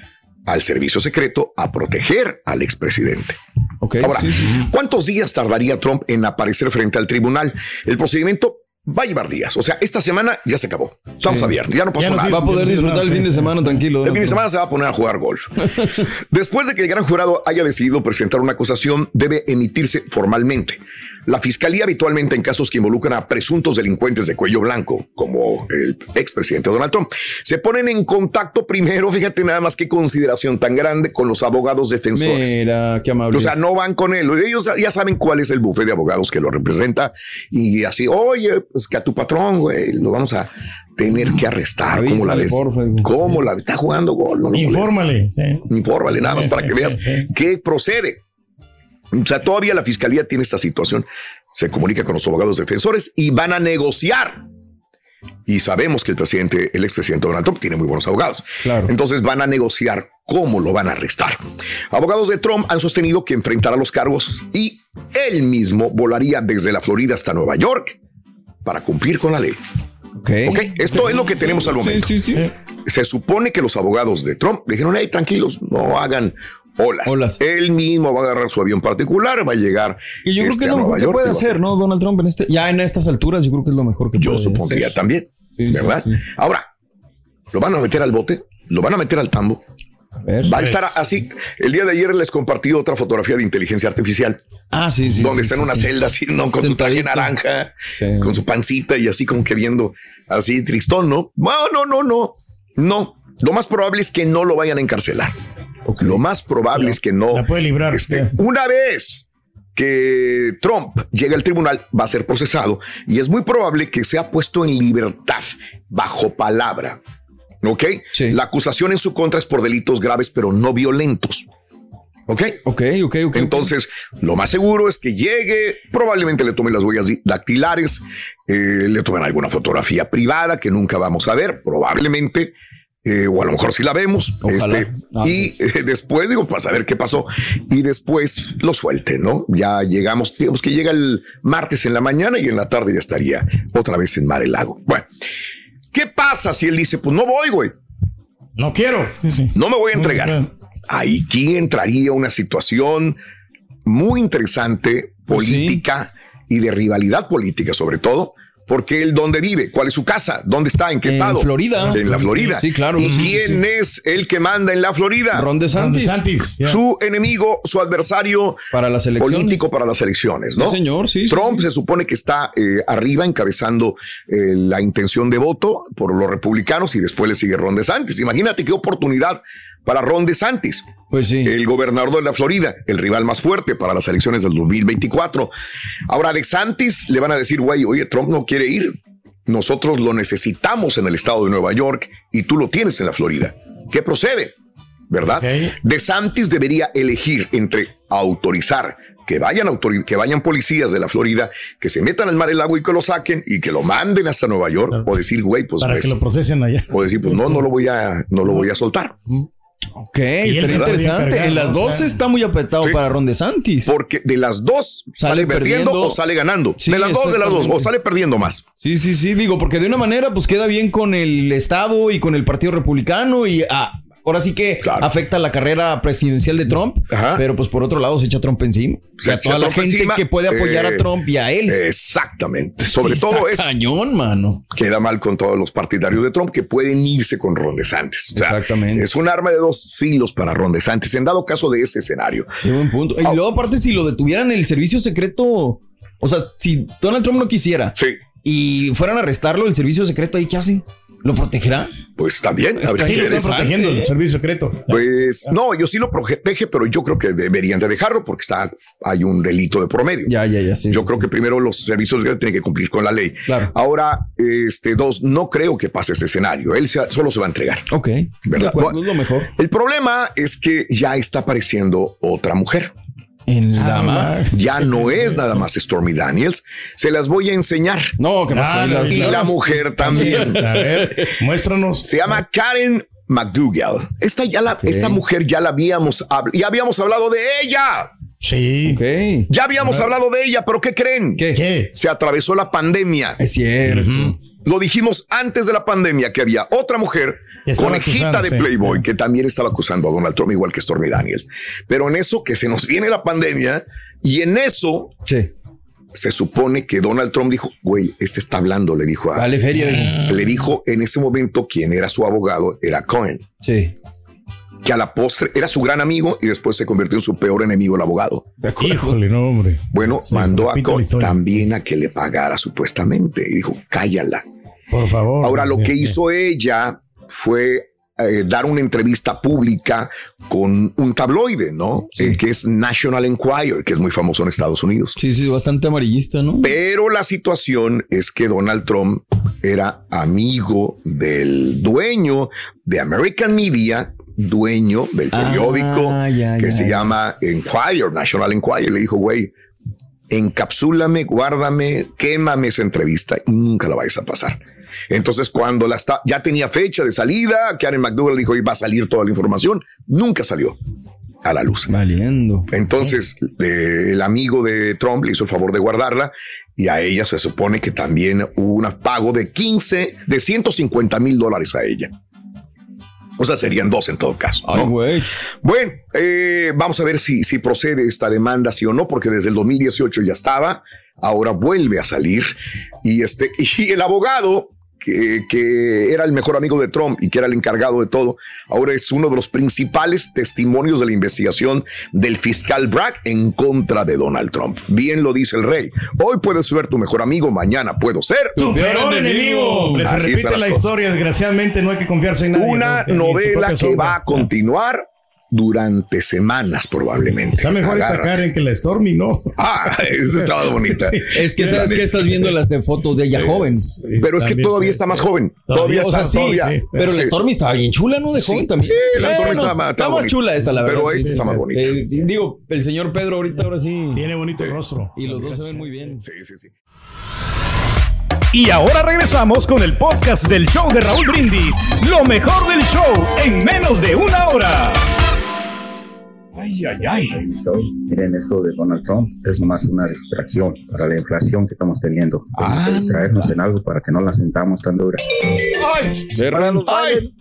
al servicio secreto a proteger al expresidamente. Ahora, ¿cuántos días tardaría Trump en aparecer frente al tribunal? El procedimiento va a llevar días. O sea, esta semana ya se acabó. Estamos Sí. a viernes, ya no pasó Ya no nada. va a poder disfrutar el fin de semana tranquilo. El fin de semana se va a poner a jugar golf. *laughs* Después de que el gran jurado haya decidido presentar una acusación, debe emitirse formalmente. La fiscalía habitualmente en casos que involucran a presuntos delincuentes de cuello blanco, como el expresidente Donald Trump, se ponen en contacto primero, fíjate nada más qué consideración tan grande, con los abogados defensores. Mira, qué amable. O sea, no van con él. Ellos ya saben cuál es el bufete de abogados que lo representa. Y así, oye, pues que a tu patrón, güey, lo vamos a tener que arrestar. ¿Cómo la Avísale, ves? porfa. ¿Cómo la Está jugando gol. No Infórmale. sí. Infórmale, nada más Sí, para sí, que sí, veas sí. qué procede. O sea, todavía la fiscalía tiene esta situación. Se comunica con los abogados defensores y van a negociar. Y sabemos que el presidente, el expresidente Donald Trump, tiene muy buenos abogados. Entonces van a negociar cómo lo van a arrestar. Abogados de Trump han sostenido que enfrentará los cargos y él mismo volaría desde la Florida hasta Nueva York para cumplir con la ley. Ok. Ok, esto es lo que tenemos al momento. Se supone que los abogados de Trump le dijeron, hey, tranquilos, no hagan olas. Él mismo va a agarrar su avión particular, va a llegar. Y yo creo este, que lo mejor que York, puede hacer, ¿no? Donald Trump en este, ya en estas alturas, yo creo que es lo mejor que Yo puede supondría hacer. también, Sí, sí, ¿verdad? sí. Ahora, lo van a meter al bote, lo van a meter al tambo. Va a estar Pues. así. El día de ayer les compartí otra fotografía de inteligencia artificial. Ah, sí, sí. donde sí, está en sí, una sí. celda así, ¿no? Con su traje naranja, Sí. con su pancita y así como que viendo así tristón, ¿no? No, no, no, no. No. Lo más probable es que no lo vayan a encarcelar. Lo más probable es que no. La puede librar. Este, una vez que Trump llegue al tribunal, va a ser procesado y es muy probable que sea puesto en libertad bajo palabra. ¿Ok? La acusación en su contra es por delitos graves, pero no violentos. ¿Ok? Ok, ok, ok. Entonces, lo más seguro es que llegue, probablemente le tomen las huellas dactilares, eh, le tomen alguna fotografía privada que nunca vamos a ver, probablemente, eh, o a lo mejor sí la vemos. Ojalá. este, Ah, y eh, después, digo, para saber qué pasó, y después lo suelte, ¿no? Ya llegamos, digamos que llega el martes en la mañana y en la tarde ya estaría otra vez en Mar el Lago. Bueno, ¿qué pasa si él dice, pues no voy, güey? No quiero. No me voy a entregar. Ahí aquí entraría una situación muy interesante, política y de rivalidad política, sobre todo. Porque él dónde vive, cuál es su casa, dónde está, en qué En estado. Florida. En la Florida. Sí, claro. ¿Y Sí, sí, quién es el que manda en la Florida? Ron DeSantis. Ron DeSantis, ya. Su enemigo, su adversario Para las elecciones. político para las elecciones, ¿no? Sí, señor, sí, sí, Trump se supone que está eh, arriba encabezando eh, la intención de voto por los republicanos y después le sigue Ron DeSantis. Imagínate qué oportunidad para Ron DeSantis. Pues sí. El gobernador de la Florida, el rival más fuerte para las elecciones del 2024. Ahora, DeSantis le van a decir, güey, oye, Trump no quiere ir. Nosotros lo necesitamos en el estado de Nueva York y tú lo tienes en la Florida. ¿Qué procede? ¿Verdad? DeSantis debería elegir entre autorizar que vayan, autori- que vayan policías de la Florida, que se metan al mar el agua y que lo saquen y que lo manden hasta Nueva York o decir, güey, pues Para ves, que lo procesen allá. o decir, pues Sí, no, sí. no lo voy a, no lo voy a soltar. Y él estaría interesante. en las dos sea, está muy apretado Sí. para Ron DeSantis. Porque de las dos sale, Sale perdiendo, perdiendo. o sale ganando. Sí, de las dos, de las dos. O sale perdiendo más. Sí, sí, sí, digo, porque de una manera pues queda bien con el Estado y con el Partido Republicano y ah, ahora sí que Claro. afecta la carrera presidencial de Trump, Ajá. pero pues por otro lado se echa Trump encima. Se y a echa toda la Trump gente encima, que puede apoyar eh, a Trump y a él. Exactamente. Sobre Sí, todo es cañón, mano. queda mal con todos los partidarios de Trump que pueden irse con Ron DeSantis. O sea, Exactamente. Es un arma de dos filos para Ron DeSantis en dado caso de ese escenario. Buen punto. Y luego aparte si lo detuvieran el servicio secreto, o sea, si Donald Trump no quisiera Sí. y fueran a arrestarlo, el servicio secreto ahí qué hace? ¿Lo protegerá? Pues también. Está habría Sí, que lo ver están eso. protegiendo el servicio secreto. Pues no, yo sí lo protege, pero yo creo que deberían de dejarlo porque está, hay un delito de promedio. Ya, ya, ya, sí. Yo creo que primero los servicios secretos tienen que cumplir con la ley. Claro. Ahora, este dos, no creo que pase ese escenario. Él se- solo se va a entregar. Ok. ¿Verdad? Acuerdo, es lo mejor. El problema es que ya está apareciendo otra mujer. En Ah, la ma- *laughs* Ya no es nada más Stormy Daniels. Se las voy a enseñar. No, que pasó. Ah, Y las- Y la mujer también. A ver, muéstranos. Se llama Karen McDougall. Esta ya la, esta mujer ya la habíamos habl- y habíamos hablado de ella. Sí. Ok. Ya habíamos hablado de ella, pero ¿qué creen? ¿Qué? ¿Qué? Se atravesó la pandemia. Es cierto. Lo dijimos antes de la pandemia que había otra mujer, conejita acusando, de sí. Playboy, que también estaba acusando a Donald Trump, igual que Stormy Daniels. Pero en eso que se nos viene la pandemia y en eso Sí. se supone que Donald Trump dijo, güey, este está hablando, le dijo a, Vale, feria. le dijo en ese momento quien era su abogado, era Cohen, Sí. que a la postre era su gran amigo y después se convirtió en su peor enemigo, el abogado. Híjole, no, hombre. Bueno, Sí, mandó a Cohen también a que le pagara supuestamente y dijo, cállala. Por favor. Ahora, lo Sí, que sí. hizo ella fue eh, dar una entrevista pública con un tabloide, ¿no? Eh, que es National Enquirer, que es muy famoso en Estados Unidos. Sí, sí, bastante amarillista, ¿no? Pero la situación es que Donald Trump era amigo del dueño de American Media, dueño del Ah, periódico ya, que ya, se ya. llama Enquirer, National Enquirer. Le dijo, güey, encapsúlame, guárdame, quémame esa entrevista y nunca la vais a pasar. Entonces, cuando la está, ya tenía fecha de salida, Karen McDougal dijo, iba a salir toda la información, nunca salió a la luz. Valiendo. Entonces, eh, el amigo de Trump le hizo el favor de guardarla y a ella se supone que también hubo un pago de 15, de 150 mil dólares a ella. O sea, serían dos en todo caso. Ay, ¿no? güey. Bueno, eh, vamos a ver si, si procede esta demanda, sí o no, porque desde el 2018 ya estaba, ahora vuelve a salir. Y, este, y el abogado, que, que era el mejor amigo de Trump y que era el encargado de todo, ahora es uno de los principales testimonios de la investigación del fiscal Bragg en contra de Donald Trump. Bien lo dice el rey. Hoy puedes ser tu mejor amigo, mañana puedo ser Tu peor enemigo. Se repite la cosas. historia. Desgraciadamente no hay que confiarse en nadie. Una novela que va a continuar durante semanas probablemente. Está mejor esta. Karen que la Stormy, ¿no? Ah, esa estaba *laughs* bonita. Sí. Es que sabes que estás viendo las de fotos de ella joven. Sí, Pero es que todavía está más joven. Todavía, o sea, está sí, todavía. sí, sí. Pero la. Stormy estaba bien chula, ¿no? De joven Sí, también. sí, la Stormy estaba más- está más chula esta, la verdad. Pero esta sí, está más sí. bonita. Eh, digo, el señor Pedro ahorita ahora sí. Tiene bonito rostro. Y los dos se ven muy bien. Sí, sí, sí. Y ahora regresamos con el podcast del show de Raúl Brindis. Lo mejor del show en menos de una hora. Ay, ay, ay. Miren, esto de Donald Trump es nomás una distracción para la inflación que estamos teniendo. Tenemos Ah. que distraernos en algo para que no la sentamos tan dura. Para los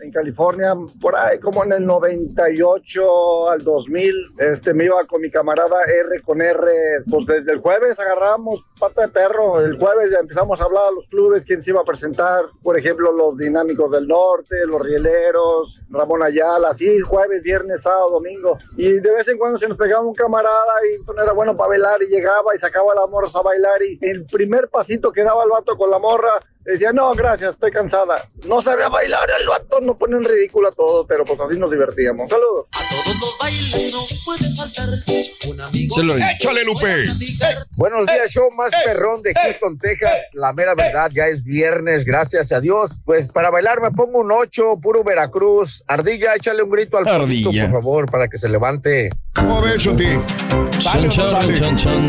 en California, por ahí como en el 98 al 2000, este, me iba con mi camarada R con R, pues desde el jueves agarramos pata de perro, el jueves ya empezamos a hablar a los clubes, quién se iba a presentar, por ejemplo, los Dinámicos del Norte, los Rieleros, Ramón Ayala, así, jueves, viernes, sábado, domingo, y de vez en cuando se nos pegaba un camarada y pues, no era bueno para bailar y llegaba y sacaba a las morras a bailar y el primer pasito que daba el vato con la morra, Decía, no, gracias, estoy cansada. No sabía bailar, el vato nos pone en ridículo a todos, pero pues así nos divertíamos. Saludos. Se lo Échale, Lupe. Buenos días, show más perrón de Houston, Texas. La mera verdad, ya es viernes, gracias a Dios. Pues para bailar me pongo un 8, puro Veracruz. Ardilla, échale un grito al Ardilla. por favor, para que se levante. ¿Cómo ves, no chan, chan, chan,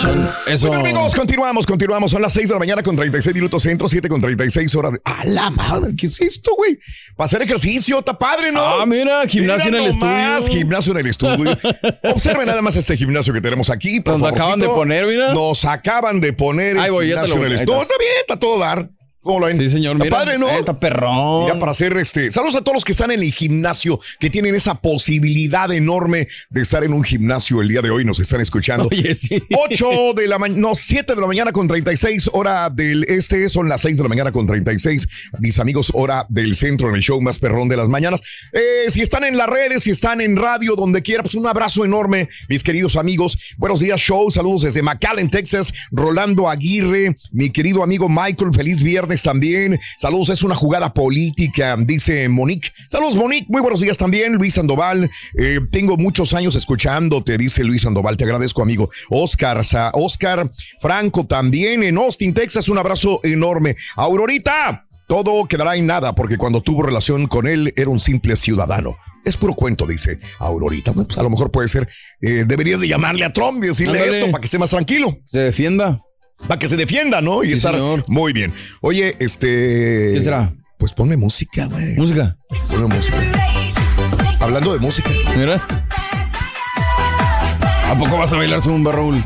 chan. Eso. Bueno, amigos, continuamos, continuamos. Son las 6 de la mañana con 36 minutos centro centro, 7 con 36 horas. De... ¡A la madre! ¿Qué es esto, güey? Para hacer ejercicio, está padre, ¿no? Ah, mira, gimnasio Mira en el nomás, estudio. Gimnasio en el estudio. *laughs* Observen nada más este gimnasio que tenemos aquí. por Nos acaban de favorcito. poner, mira. Nos acaban de poner el Ahí voy, ya te gimnasio en el estudio. Está bien, está todo dar. ¿Cómo lo ven? Sí, señor, mira. padre, ¿no? Está perrón. Mira, para hacer este. Saludos a todos los que están en el gimnasio, que tienen esa posibilidad enorme de estar en un gimnasio el día de hoy. Nos están escuchando. Oye, sí. 8 de la mañana, no, 7 de la mañana con 36, hora del este, son las 6 de la mañana con 36. Mis amigos, hora del centro, en el show más perrón de las mañanas. Eh, si están en las redes, si están en radio, donde quiera, pues un abrazo enorme, mis queridos amigos. Buenos días, show. Saludos desde McAllen, Texas. Rolando Aguirre, mi querido amigo Michael, feliz viernes también. Saludos, es una jugada política, dice Monique. Saludos, Monique. Muy buenos días también, Luis Sandoval. Eh, tengo muchos años escuchándote, dice Luis Sandoval. Te agradezco, amigo. Oscar, Sa- Oscar Franco también en Austin, Texas. Un abrazo enorme. Aurorita, todo quedará en nada porque cuando tuvo relación con él era un simple ciudadano. Es puro cuento, dice Aurorita. Bueno, pues a lo mejor puede ser. eh, deberías de llamarle a Trump y decirle Ándale. esto para que esté más tranquilo. Se defienda. Para que se defienda, ¿no? Y Sí, estar señor. muy bien. Oye, este. ¿Qué será? Pues ponme música, güey. Música. Ponme música. Hablando de música. Mira. ¿A poco vas a bailar zumba, Raúl?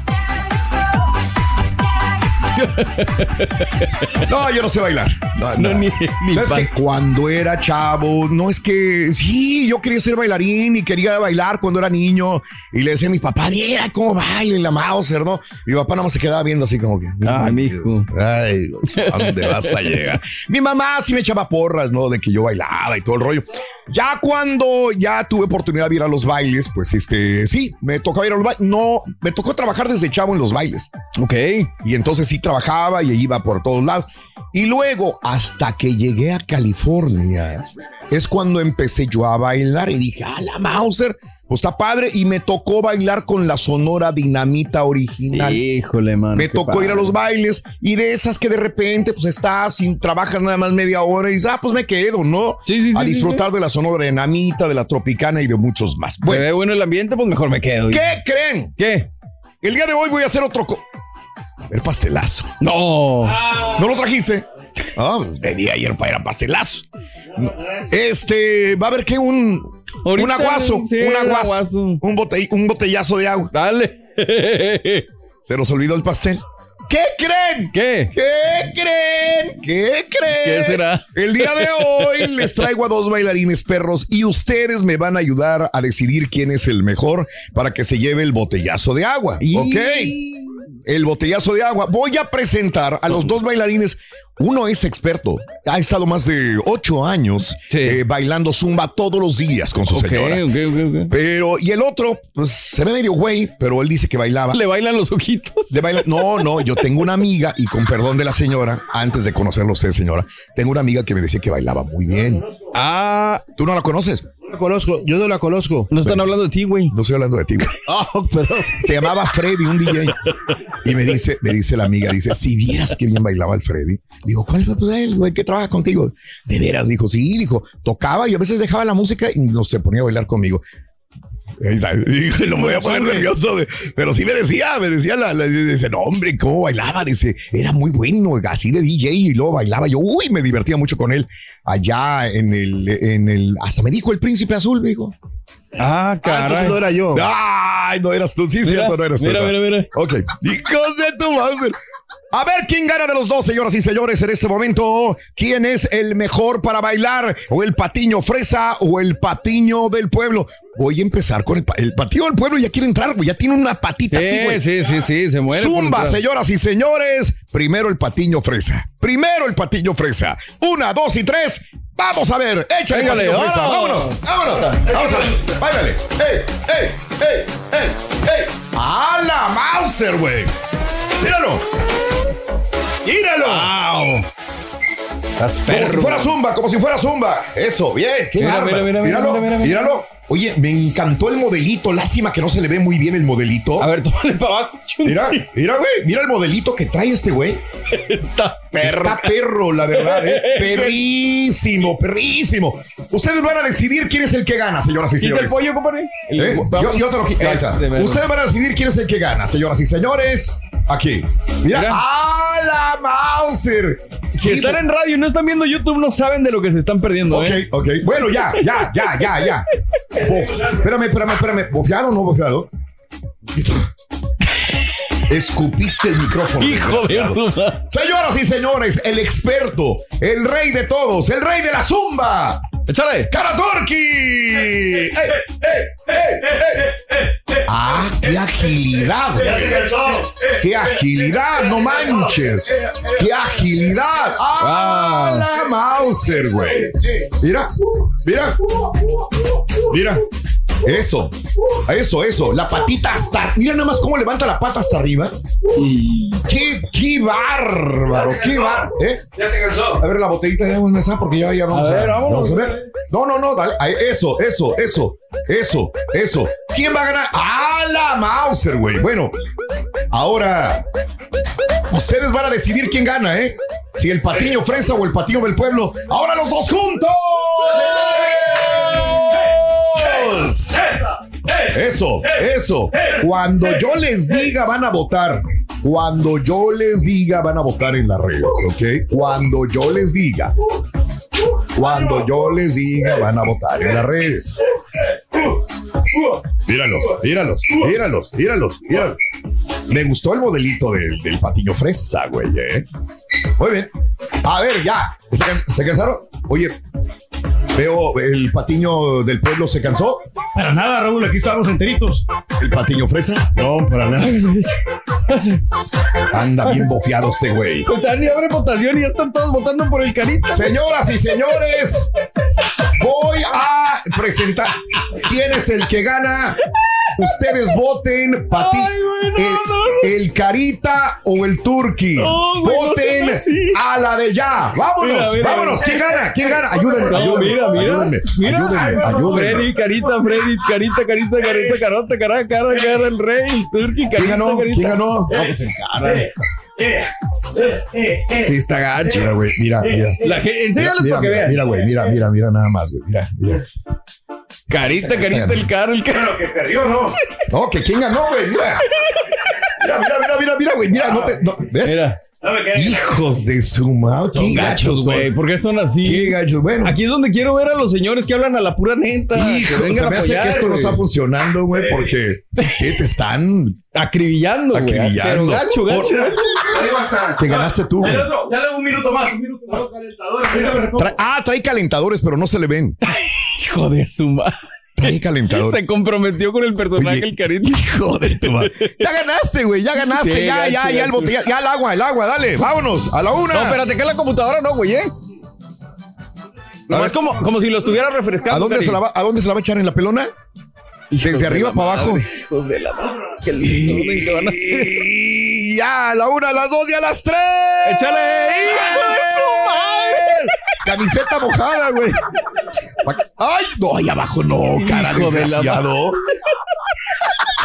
*laughs* No, yo no sé bailar. No, No, ni- ni ¿Sabes pan. que cuando era chavo, no es que sí, yo quería ser bailarín y quería bailar cuando era niño y le decía a mi papá, mira cómo baila en la Mauser, ¿no? Mi papá nada más se quedaba viendo así como que, Ay, mijo. ay, ¿a dónde vas a llegar? Mi mamá sí me echaba porras, ¿no? De que yo bailaba y todo el rollo. Ya cuando ya tuve oportunidad de ir a los bailes, pues este, sí, me tocaba ir a los bailes. No, me tocó trabajar desde chavo en los bailes. Ok. Y entonces sí trabajaba y iba por todos lados. Y luego, hasta que llegué a California, es cuando empecé yo a bailar y dije, ah, la Mauser, pues está padre. Y me tocó bailar con la Sonora Dinamita original. Híjole, man. Me tocó ir a los bailes y de esas que de repente pues estás y trabajas nada más media hora y dices, ah, pues me quedo, ¿no? Sí, sí, sí, A sí, disfrutar de la Sonora Dinamita, de la Tropicana y de muchos más. Bueno, ve bueno el ambiente, pues mejor me quedo. ¿qué creen? ¿Qué? El día de hoy voy a hacer otro... co- a ver, pastelazo. No. ¿No lo trajiste? Ah, pedí ayer para ir a pastelazo. Este, va a haber que un, un aguazo, sí, un aguazo, aguazo. Un, bote- un botellazo de agua. Dale. Se nos olvidó el pastel. ¿Qué creen? ¿Qué? ¿Qué creen? ¿Qué creen? ¿Qué será? El día de hoy les traigo a dos bailarines perros y ustedes me van a ayudar a decidir quién es el mejor para que se lleve el botellazo de agua. Y- ¿Ok? El botellazo de agua. Voy a presentar a los dos bailarines. Uno es experto. Ha estado más de ocho años Sí. eh, bailando zumba todos los días con su Ok, señora. ok, ok, ok. Pero, y el otro, pues se ve medio güey, pero él dice que bailaba. ¿Le bailan los ojitos? Baila- No, no, yo tengo una amiga, y con perdón de la señora, antes de conocerlo usted, señora, tengo una amiga que me decía que bailaba muy bien. Ah, ¿Tú no la conoces? No la conozco, yo no la conozco. no están hablando de ti, güey. No estoy hablando de ti. güey. *laughs* Ah, pero Se llamaba Freddy, un DJ. Y me dice, me dice la amiga, dice, si vieras qué bien bailaba el Freddy. Digo, ¿cuál fue pues, él, güey, que trabaja contigo? De veras, dijo, sí, dijo, tocaba y a veces dejaba la música y no se ponía a bailar conmigo. *laughs* Dije, lo voy a poner nervioso, pero sí me decía, me decía la, la- dice, no, hombre, cómo bailaba, dice, era muy bueno, así de DJ y luego bailaba yo, uy, me divertía mucho con él allá en el, en el, hasta me dijo el príncipe azul, me dijo. Ah, ah, caray. no era yo. Ay, no eras tú, sí, Mira, cierto, no eras tú. mira, no. mira, mira. Ok. *laughs* Hijos de tu Mauser. A ver quién gana de los dos, señoras y señores, en este momento. ¿Quién es el mejor para bailar? ¿O el patiño fresa o el patiño del pueblo? Voy a empezar con el, pa- el patiño del pueblo. Ya quiere entrar, güey. Ya tiene una patita así, güey. Sí, sí, sí, se muere. Zumba, señoras y señores. Primero el patiño fresa. Primero el patiño fresa. Una, dos y tres. Vamos a ver. Échale Véngale, patiño fresa. Vámonos. Vámonos. Vamos a ver. Báilale. ¡Ey, ey, ey, ey, ey! ¡A la Mauser, güey! ¡Míralo! ¡Míralo! Wow. Estás Como perro. si fuera zumba, como si fuera zumba. Eso, bien. Qué Mira, mira, mira, míralo, mira, mira, mira. míralo. Oye, me encantó el modelito. Lástima que no se le ve muy bien el modelito. A ver, *laughs* tómale para abajo. Mira, mira, güey. Mira el modelito que trae este güey. Estás perro. Está perro, la verdad, ¿eh? *laughs* Perrísimo, perrísimo. Ustedes van a decidir quién es el que gana, señoras y Quita el señores. pollo, compadre. ¿Eh? Yo, yo te lo. Ustedes van a decidir quién es el que gana, señoras y señores. Aquí. Mira. Mira. ¡Ah, la Mauser! Si están en radio y no están viendo YouTube, no saben de lo que se están perdiendo, Ok, ¿eh? ok. Bueno, ya, ya, ya, ya, ya. Bof. Espérame, espérame, espérame. ¿Bofeado o no bofeado? Escupiste el micrófono. Hijo de su. Señoras y señores, el experto, el rey de todos, el rey de la zumba. Échale. ¡Karaturki! ¡Ey, ey, ey, ey! ¡Ah, qué agilidad! ¡Qué agilidad! ¡No manches! ¡Qué agilidad! ¡Ah, Wow. la Mauser, güey! Mira, mira, mira. Eso, eso, eso. La patita hasta. Mira nada más cómo levanta la pata hasta arriba. ¡Qué, qué bárbaro! ¡Qué bárbaro! ¿Eh? Ya se cansó. A ver la botellita de agua mesa porque ya, ya vamos A a, ver, vámonos. vamos a ver. No, no, no, dale. Eso, eso, eso, eso, eso. ¿Quién va a ganar? ¡Ah, la Mauser, güey! Bueno, ahora ustedes van a decidir quién gana, ¿eh? Si el patiño fresa o el patiño del pueblo. ¡Ahora los dos juntos! Eso, eso. Cuando yo les diga van a votar. Cuando yo les diga van a votar en las redes, ¿ok? Cuando yo les diga. Cuando yo les diga van a votar en las redes. Míralos, míralos, míralos, míralos, míralos. Me gustó el modelito del, del patiño fresa, güey, ¿eh? Muy bien. A ver, ya. ¿Se, se cansaron? Oye, veo el patiño del pueblo se cansó. Para nada, Raúl, aquí estamos enteritos. ¿El patiño fresa? No, para nada. Anda bien bofeado este güey. Pues ni abre votación y ya están todos votando por el carita. Señoras y señores, voy a presentar quién es el que gana. Ustedes voten Pati, Ay, güey, no, el, no, el Carita o el Turqui. No, güey, no voten a la de ya. Vámonos, Mira, mira, vámonos. mira. ¿Quién gana? ¿Quién gana? Ayúdenme, No, ayúdenme. mira, mira. ayúdenme, Mira. ayúdenme, ayúdenme. Freddy, carita, Freddy, carita, carita, carita, carota, cara, cara, cara, el rey, el turqui, carita, ¿Quién ganó? carita. ¿Quién ganó? No, pues el cara. Sí, está gacho. Mira, güey, mira, mira. La que, enséñales Mira, para que vean. Mira, güey, mira, mira, mira, nada más, güey. Mira, mira. Carita, carita, el cara, el cara. Que perdió, ¿no? No, que quién ganó, güey, mira. Mira, mira, mira, mira, güey, mira, no te, no, ¿ves? Mira, Hijos de su madre. son qué gachos, son. güey. ¿Por qué son Qué así? gachos. Bueno, Aquí es donde quiero ver a los señores que hablan a la pura neta. hijo, que se me hace que esto no está funcionando, güey, porque ¿qué te están Acribillando, güey. acribillando. Pero gacho, gacho. Te ganaste tú, güey. Dale un minuto más, un minuto más. Tra- ah, trae calentadores, pero no se le ven. *laughs* Hijo de su madre. Trae calentadores. *laughs* Se comprometió con el personaje, Oye, el carita. Hijo de tu madre. Ya ganaste, güey. Ya ganaste. Sí, ya, ya, ya el botella. Ya el agua, el agua. Dale, vámonos. A la una. No, espérate, que la computadora no, güey, ¿eh? No, es como, como si lo estuviera refrescando. ¿A dónde, se la va, ¿A dónde se la va a echar en la pelona? Hijos Desde de arriba para abajo. Hijos de la madre. Qué lindo, ¿qué van a hacer? Y ya, a la una, a las dos y a las tres. ¡Échale! ¡Hijo de su madre! Camiseta mojada, güey. Ay, no, ahí abajo no, cara Hijo de la.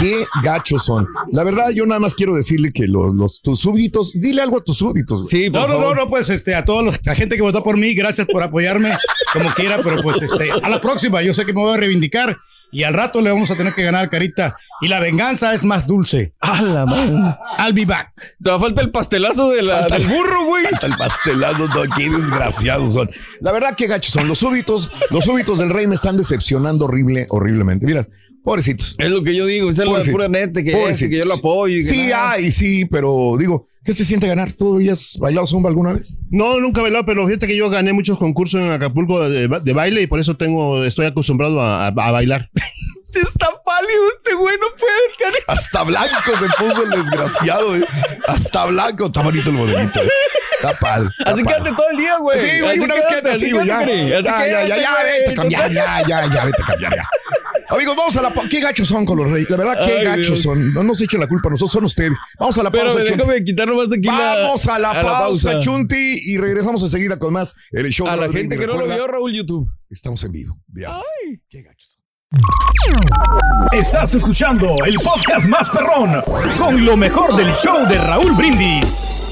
Qué gachos son. La verdad, yo nada más quiero decirle que los, los tus súbditos, dile algo a tus súbditos. güey. Sí, por No, no, no, favor. no, pues este, a todos los, la gente que votó por mí, gracias por apoyarme como quiera, pero pues este, a la próxima, yo sé que me voy a reivindicar y al rato le vamos a tener que ganar carita y la venganza es más dulce. ¡A la madre! I'll be back. Te va a falta el pastelazo de la, Falta del el- burro, güey. Falta el pastelazo, no, qué desgraciados son. La verdad, qué gachos son. Los súbditos, los súbditos del rey me están decepcionando horrible, horriblemente. Mira, pobrecitos. Es lo que yo digo, esa es la pura neta, que, yo lo apoyo. Y que Sí, nada. ay, sí, pero digo, ¿qué se siente ganar? ¿Tú ya has bailado zumba alguna vez? No, nunca he bailado, pero fíjate que yo gané muchos concursos en Acapulco de, de baile y por eso tengo, estoy acostumbrado a, a- a bailar. *laughs* Está pálido este güey, no puede, Cari. Hasta blanco se puso el desgraciado, eh. Hasta blanco. Está bonito el modelito. eh. Está padre. Así quédate todo el día, güey. Sí, güey, una vez quédate así, güey. Ya, ya, ya, ya, vete a cambiar, ya, ya, ya, vete a cambiar, ya. Amigos, vamos a la pa- ¿Qué gachos son con los reyes? La verdad, qué Ay, gachos Dios. son. No nos echen la culpa, nosotros son ustedes. Vamos a la Pero pausa, Chunti. déjame quitar nomás aquí la- Vamos a la, a la pausa, pausa. Chunti, y regresamos enseguida con más el show. A de la gente que no lo vio, Raúl, YouTube. Estamos en vivo. Veamos. Qué gachos. Estás escuchando el podcast más perrón con lo mejor del show de Raúl Brindis.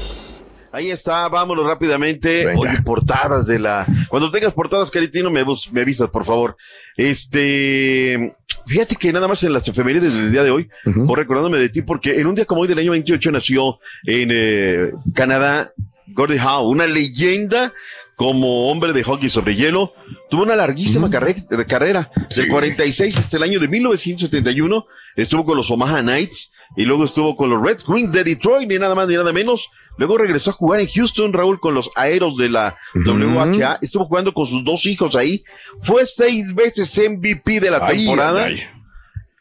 Ahí está, vámonos rápidamente. Oye, portadas de la. Cuando tengas portadas, Caritino, me, bus- me avisas, por favor. Este. Fíjate que nada más en las efemérides del día de hoy, o recordándome de ti, porque en un día como hoy del año 28 nació en eh, Canadá Gordie Howe, una leyenda como hombre de hockey sobre hielo. Tuvo una larguísima carre- carrera, del 46 hasta el año de 1971. Estuvo con los Omaha Knights y luego estuvo con los Red Wings de Detroit, ni nada más ni nada menos. Luego regresó a jugar en Houston, Raúl, con los Aeros de la WHA. Estuvo jugando con sus dos hijos ahí. Fue seis veces MVP de la Ay, temporada. ay, ay.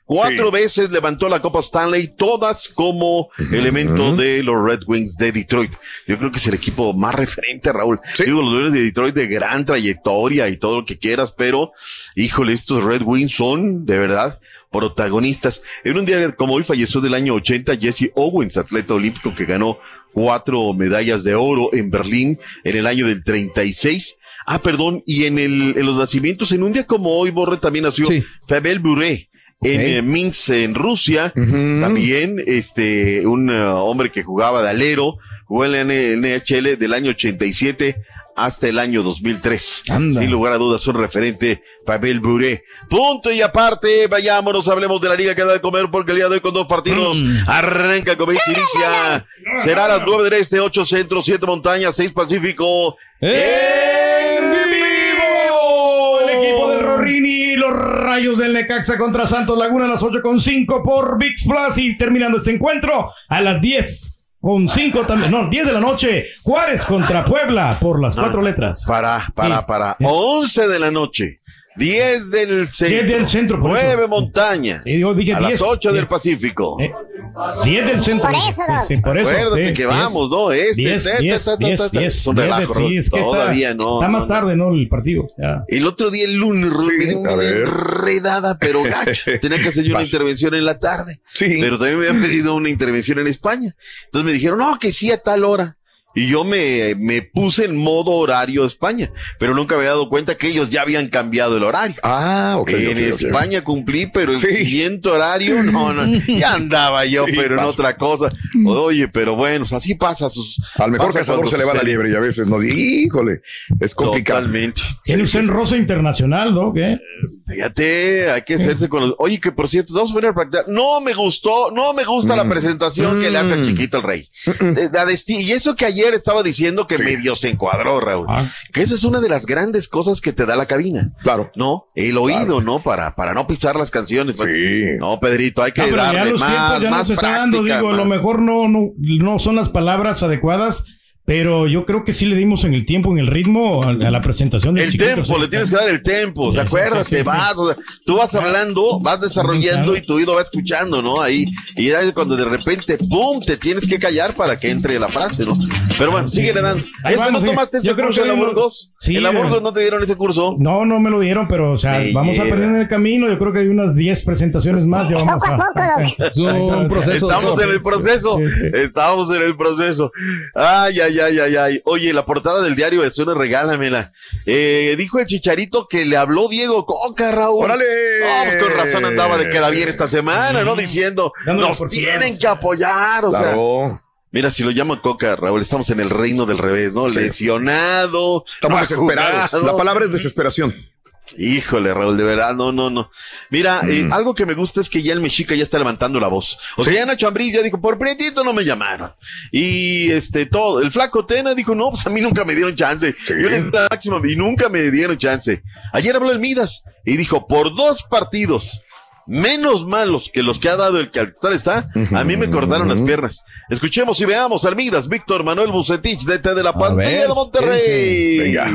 Cuatro Sí. veces levantó la Copa Stanley, todas como elemento de los Red Wings de Detroit. Yo creo que es el equipo más referente, Raúl. Digo, los Leones de Detroit de gran trayectoria y todo lo que quieras, pero, híjole, estos Red Wings son, de verdad, protagonistas. En un día como hoy falleció del año 80 Jesse Owens, atleta olímpico que ganó cuatro medallas de oro en Berlín en el año del 36. Ah, perdón, y en el, en los nacimientos, en un día como hoy, Borre también nació Pavel Bure. En eh, Minsk, en Rusia, también, este, un uh, hombre que jugaba de alero, jugó en la NHL del año 87 hasta el año 2003. Sin lugar a dudas, un referente, Pavel Bure. Punto y aparte, vayámonos, hablemos de la liga que da de comer, porque el día de hoy con dos partidos arranca, comienza, inicia. Será a las 9 del este, 8 centro, 7 montañas, 6 pacífico. ¡En rayos del Necaxa contra Santos Laguna a las 8 con 5 por VIX Plus y terminando este encuentro a las 10 con 5 también, no, 10 de la noche, Juárez contra Puebla por las cuatro letras. Para, para, para. 11 de la noche. 10 del centro. 10 del centro, por eso. 9 montaña. Y yo dije a 10. las 8 del Eh, Pacífico. 10 del centro. Por eso. Sí, por eso. Acuérdate sí, que 10, vamos, ¿no? Este, 10, este, 10, este, 10, este, 10, 10, relajo, sí, es que está, todavía no, está no, más no. tarde, ¿no? El partido. Ya. El otro día, el lunes, me dio una enredada, pero gacho. *laughs* Tenía que hacer yo una intervención en la tarde. Sí. Pero también me habían pedido una intervención en España. Entonces me dijeron, no, que sí a tal hora. Y yo me, me puse en modo horario España, pero nunca me había dado cuenta que ellos ya habían cambiado el horario. Ah, ok. en. España cumplí, pero el Sí. siguiente horario, no, no, ya andaba yo, *laughs* Sí, pero en otra cosa. Oye, pero bueno, así pasa. Sus, Al mejor pasa cazador se le va la liebre y a veces no. Híjole, es complicado. Totalmente. Tiene usted en rosa internacional, ¿no? ¿Qué? Fíjate, hay que hacerse con los. Oye, que por cierto, vamos a poner practicar. No me gustó, no me gusta Mm. la presentación que le hace al chiquito el rey. Eh, la y eso que ayer estaba diciendo que medio se encuadró, Raúl. Ah. Que esa es una de las grandes cosas que te da la cabina. Claro. ¿No? El oído, ¿no? Para, para no pisar las canciones. Sí. No, Pedrito, hay que No, pero ya darle los más, tiempos ya más nos está dando, digo, a lo mejor no, no, no son las palabras adecuadas, pero yo creo que sí le dimos en el tiempo, en el ritmo a, a la presentación del El chiquito, sí. le tienes que dar el tempo, ¿te acuerdas? sí, sí, te sí. vas, o sea, tú vas hablando, vas desarrollando y tu oído va escuchando, ¿no? Ahí, y es cuando de repente, ¡pum!, te tienes que callar para que entre la frase, ¿no? Pero bueno, sigue dando. Ahí ¿Ese vamos, no tomaste ese Yo creo curso que en la ahí no- Burgos? Sí, ¿En la. Burgos no te dieron ese curso? No, no me lo dieron, pero, o sea, vamos lleva. aprendiendo en el camino. Yo creo que hay unas 10 presentaciones más. Ya vamos a. *laughs* Es un proceso. Estamos en el proceso. Sí, sí. Estamos en el proceso. Ay, ay, ay, ay, ay. Oye, la portada del diario es una regálamela. Eh, dijo el chicharito que le habló Diego Coca, Raúl. ¡Órale! Pues con razón andaba de queda bien esta semana, ¿no? Diciendo, Dándole nos tienen que apoyar, o sea. Mira, si lo llaman Coca, Raúl, estamos en el reino del revés, ¿no? Sí. Lesionado. Estamos desesperados. La palabra es desesperación. Híjole, Raúl, de verdad, no, no, no. Mira, eh, Mm. algo que me gusta es que ya el Mexica ya está levantando la voz. O sea, ya Nacho Ambriz ya dijo, por prietito no me llamaron. Y este, todo, el flaco Tena dijo, no, pues a mí nunca me dieron chance. Sí. Yo máxima y nunca me dieron chance. Ayer habló el Midas y dijo, por dos partidos menos malos que los que ha dado el que actual está, a mí me cortaron las piernas. Escuchemos y veamos al Midas, Víctor Manuel Bucetich, DT de la Pantalla de Monterrey. Venga.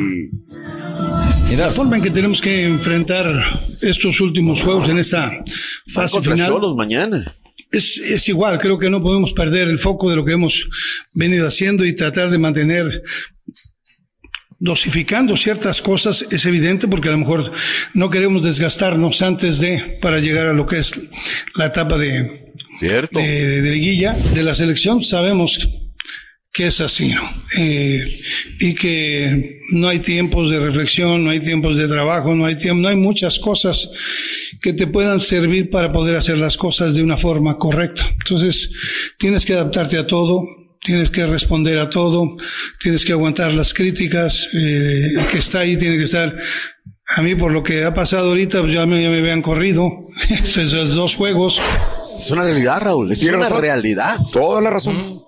La forma en que tenemos que enfrentar estos últimos juegos en esta fase final Cholos mañana. es, es igual. Creo que no podemos perder el foco de lo que hemos venido haciendo y tratar de mantener dosificando ciertas cosas es evidente porque a lo mejor no queremos desgastarnos antes de para llegar a lo que es la etapa de, Cierto. de, de liguilla de la selección sabemos que es así ¿no? Eh, y que no hay tiempos de reflexión no hay tiempos de trabajo no hay tiempo no hay muchas cosas que te puedan servir para poder hacer las cosas de una forma correcta entonces tienes que adaptarte a todo tienes que responder a todo, tienes que aguantar las críticas, eh, el que está ahí tiene que estar. A mí, por lo que ha pasado ahorita, pues ya me, ya me habían corrido *laughs* esos dos juegos. Es una realidad, Raúl. Es una razón. realidad. Toda la razón.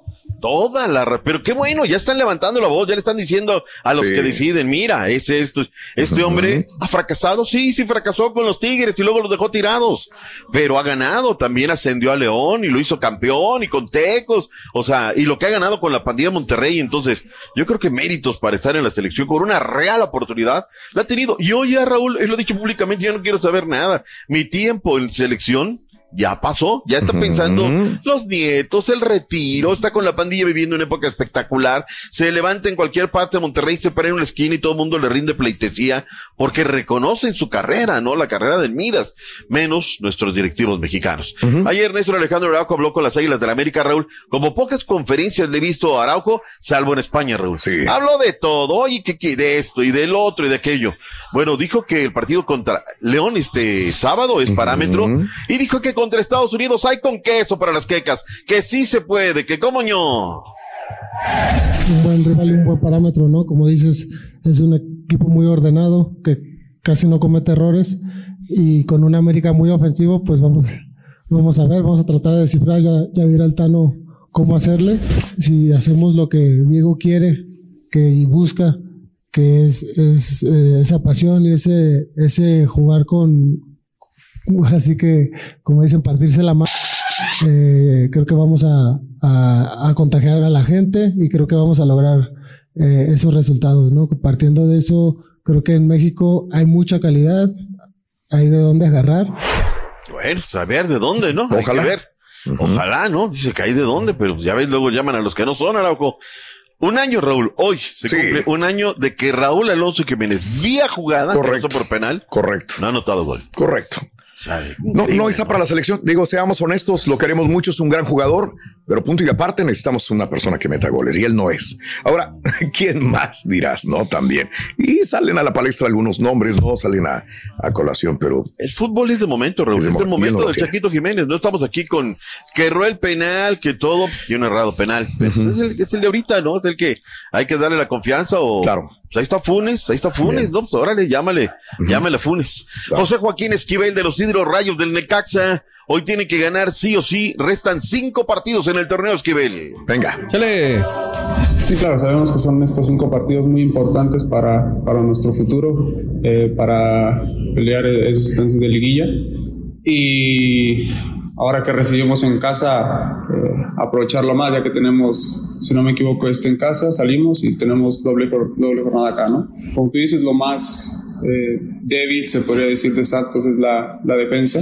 Toda la pero qué bueno, ya están levantando la voz, ya le están diciendo a los Sí. que deciden, mira, es esto, este hombre ha fracasado, sí, sí fracasó con los Tigres y luego los dejó tirados, pero ha ganado, también ascendió a León y lo hizo campeón y con Tecos, o sea, y lo que ha ganado con la pandilla de Monterrey, entonces, yo creo que méritos para estar en la selección con una real oportunidad, la ha tenido. Yo ya, Raúl, él lo he dicho públicamente, yo no quiero saber nada. Mi tiempo en selección ya pasó, ya está pensando los nietos, el retiro, está con la pandilla viviendo una época espectacular, se levanta en cualquier parte de Monterrey, se para en una esquina y todo el mundo le rinde pleitesía porque reconocen su carrera, ¿no? La carrera de Midas, menos nuestros directivos mexicanos. Ayer Néstor Alejandro Araujo habló con las Águilas del la América, Raúl, como pocas conferencias le he visto a Araujo, salvo en España, Raúl. Habló de todo, oye, que, que de esto y del otro y de aquello. Bueno, dijo que el partido contra León este sábado es parámetro y dijo que contra Estados Unidos hay con queso para las quecas, que sí se puede, que como ño. un buen rival y un buen parámetro, ¿no? Como dices, es un equipo muy ordenado, que casi no comete errores y con un América muy ofensivo, pues vamos, vamos a ver, vamos a tratar de descifrar, ya, ya dirá el Tano cómo hacerle. Si hacemos lo que Diego quiere que, y busca, que es, es, eh, esa pasión y ese, ese jugar con, *laughs* así que, como dicen, partirse la mano. Eh, creo que vamos a, a- a contagiar a la gente y creo que vamos a lograr eh, esos resultados, ¿no? Partiendo de eso, creo que en México hay mucha calidad, hay de dónde agarrar. Bueno, saber de dónde, ¿no? Hay Ojalá. que ver. Ojalá, ¿no? Dice que hay de dónde, pero ya ves, luego llaman a los que no son, Araujo. Un año, Raúl. Hoy se cumple un año de que Raúl Alonso Jiménez, vía jugada, Correcto. por penal, Correcto. no ha anotado gol. Correcto. No, no está para la selección. Digo, seamos honestos, lo queremos mucho, es un gran jugador, pero punto y aparte necesitamos una persona que meta goles y él no es. Ahora, *laughs* ¿quién más dirás? No, también. Y salen a la palestra algunos nombres, no salen a, a colación, pero El fútbol es de momento, Raúl. Es Es, de el momento del Chaquito Jiménez. No estamos aquí con que erró el penal, que todo, pues, que un errado penal. Pero es, el, es el de ahorita, ¿no? Es el que hay que darle la confianza o. Claro. Pues ahí está Funes, ahí está Funes, ¿no? Pues órale, llámale, llámale a Funes. José Joaquín Esquivel de los Hidro Rayos del Necaxa. Hoy tiene que ganar sí o sí. Restan cinco partidos en el torneo Esquivel. Venga. Chale. Sí, claro, sabemos que son estos cinco partidos muy importantes para, para nuestro futuro, eh, para pelear esas instancias de liguilla. Y ahora que recibimos en casa, eh, aprovecharlo más, ya que tenemos, si no me equivoco, este en casa, salimos y tenemos doble, doble jornada acá, ¿no? Como tú dices, lo más eh, débil, se podría decir, de Santos es la, la defensa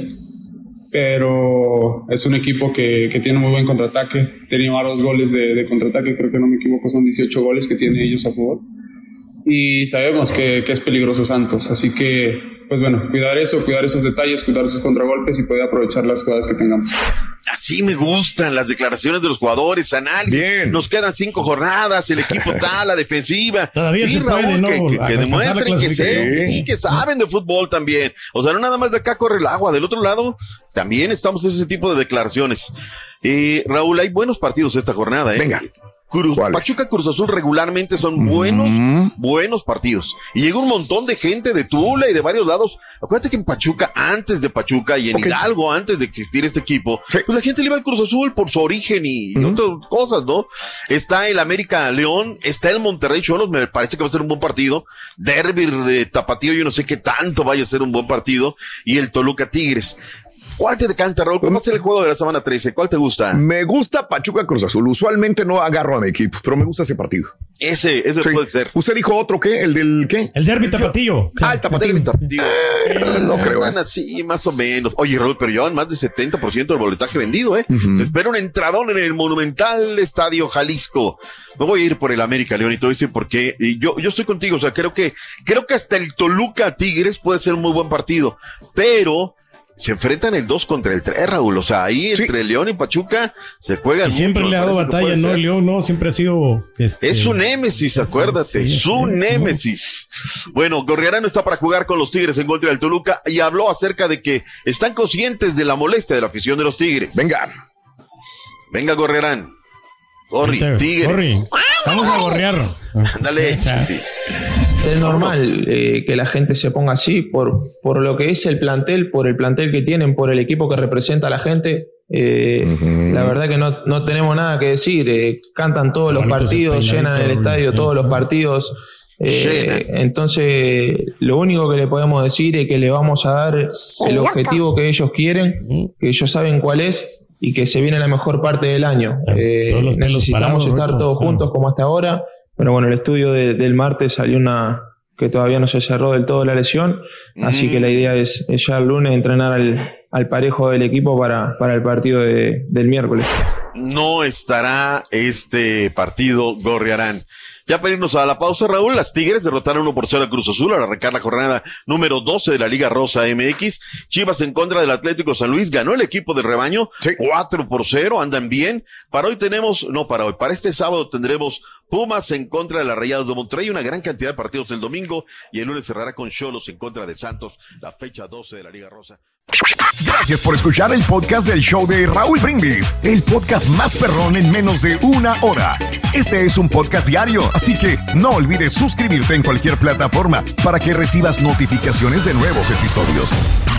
pero es un equipo que, que tiene muy buen contraataque. Tenía varios goles de, de contraataque, creo que no me equivoco, son 18 goles que tienen ellos a favor. Y sabemos que, que es peligroso Santos, así que, pues bueno, cuidar eso, cuidar esos detalles, cuidar esos contragolpes y poder aprovechar las jugadas que tengamos. Así me gustan las declaraciones de los jugadores, análisis. Nos quedan cinco jornadas, el equipo *laughs* tal, la defensiva. Todavía Sí, se puede, ¿no? Que, que- que demuestren que, sé, clasificación. y que saben de fútbol también. O sea, no nada más de acá corre el agua, del otro lado también estamos en ese tipo de declaraciones. Eh, Raúl, hay buenos partidos esta jornada, ¿eh? Venga. Cruz, Pachuca Cruz Azul regularmente son buenos, buenos partidos. Y llega un montón de gente de Tula y de varios lados. Acuérdate que en Pachuca, antes de Pachuca y en Hidalgo, antes de existir este equipo, pues la gente le iba al Cruz Azul por su origen y, otras cosas, ¿no? Está el América León, está el Monterrey Cholos, me parece que va a ser un buen partido. Derby eh, Tapatío, yo no sé qué tanto vaya a ser un buen partido. Y el Toluca Tigres. ¿Cuál te decanta, Raúl? ¿Cómo a ser el juego de la semana 13? ¿Cuál te gusta? me gusta Pachuca Cruz Azul. Usualmente no agarro a mi equipo, pero me gusta ese partido. Ese, ese Sí. puede ser. ¿Usted dijo otro qué? ¿El del qué? El derby tapatío. Ah, el tapatío. no creo. Sí, más o menos. Oye, Raúl, pero llevan más del 70% del boletaje vendido, ¿eh? Se espera un entradón en el monumental Estadio Jalisco. Me voy a ir por el América, León, y todo eso porque y yo, yo estoy contigo. O sea, creo que, creo que hasta el Toluca Tigres puede ser un muy buen partido, pero se enfrentan el 2 contra el 3, Raúl. O sea, ahí entre León y Pachuca se juegan. Y siempre mucho, le ha dado batalla, ¿no? El León, no, siempre ha sido. este, Es su némesis, acuérdate, sí, su sí. némesis. Bueno, Gorriarano está para jugar con los Tigres en contra del Toluca y habló acerca de que están conscientes de la molestia de la afición de los Tigres. Venga. Venga, Gorriarán. Gorri, Tigres. Gorri. Vamos a gorrear. Ándale. *laughs* Es normal eh, que la gente se ponga así por, por lo que es el plantel, por el plantel que tienen, por el equipo que representa a la gente. Eh, La verdad que no, no tenemos nada que decir. eh, cantan todos los partidos, llenan el estadio todos los partidos. eh, entonces, lo único que le podemos decir es que le vamos a dar el objetivo que ellos quieren, que ellos saben cuál es y que se viene la mejor parte del año. Eh, necesitamos estar todos juntos como hasta ahora. Pero bueno, el estudio de- del martes salió una que todavía no se cerró del todo la lesión, así Mm. que la idea es, es ya el lunes entrenar al, al parejo del equipo para, para el partido de- del miércoles. no estará este partido Gorriarán. Ya para irnos a la pausa, Raúl, las Tigres derrotaron 1 por 0 a Cruz Azul al arrancar la jornada número 12 de la Liga Rosa MX. Chivas en contra del Atlético San Luis, ganó el equipo del rebaño, 4 por 0, andan bien. Para hoy tenemos, no para hoy, para este sábado tendremos Pumas en contra de las Rayadas de Monterrey, una gran cantidad de partidos el domingo y el lunes cerrará con Cholos en contra de Santos, la fecha 12 de la Liga Rosa. Gracias por escuchar el podcast del show de Raúl Brindis, el podcast más perrón en menos de una hora. Este es un podcast diario, así que no olvides suscribirte en cualquier plataforma para que recibas notificaciones de nuevos episodios.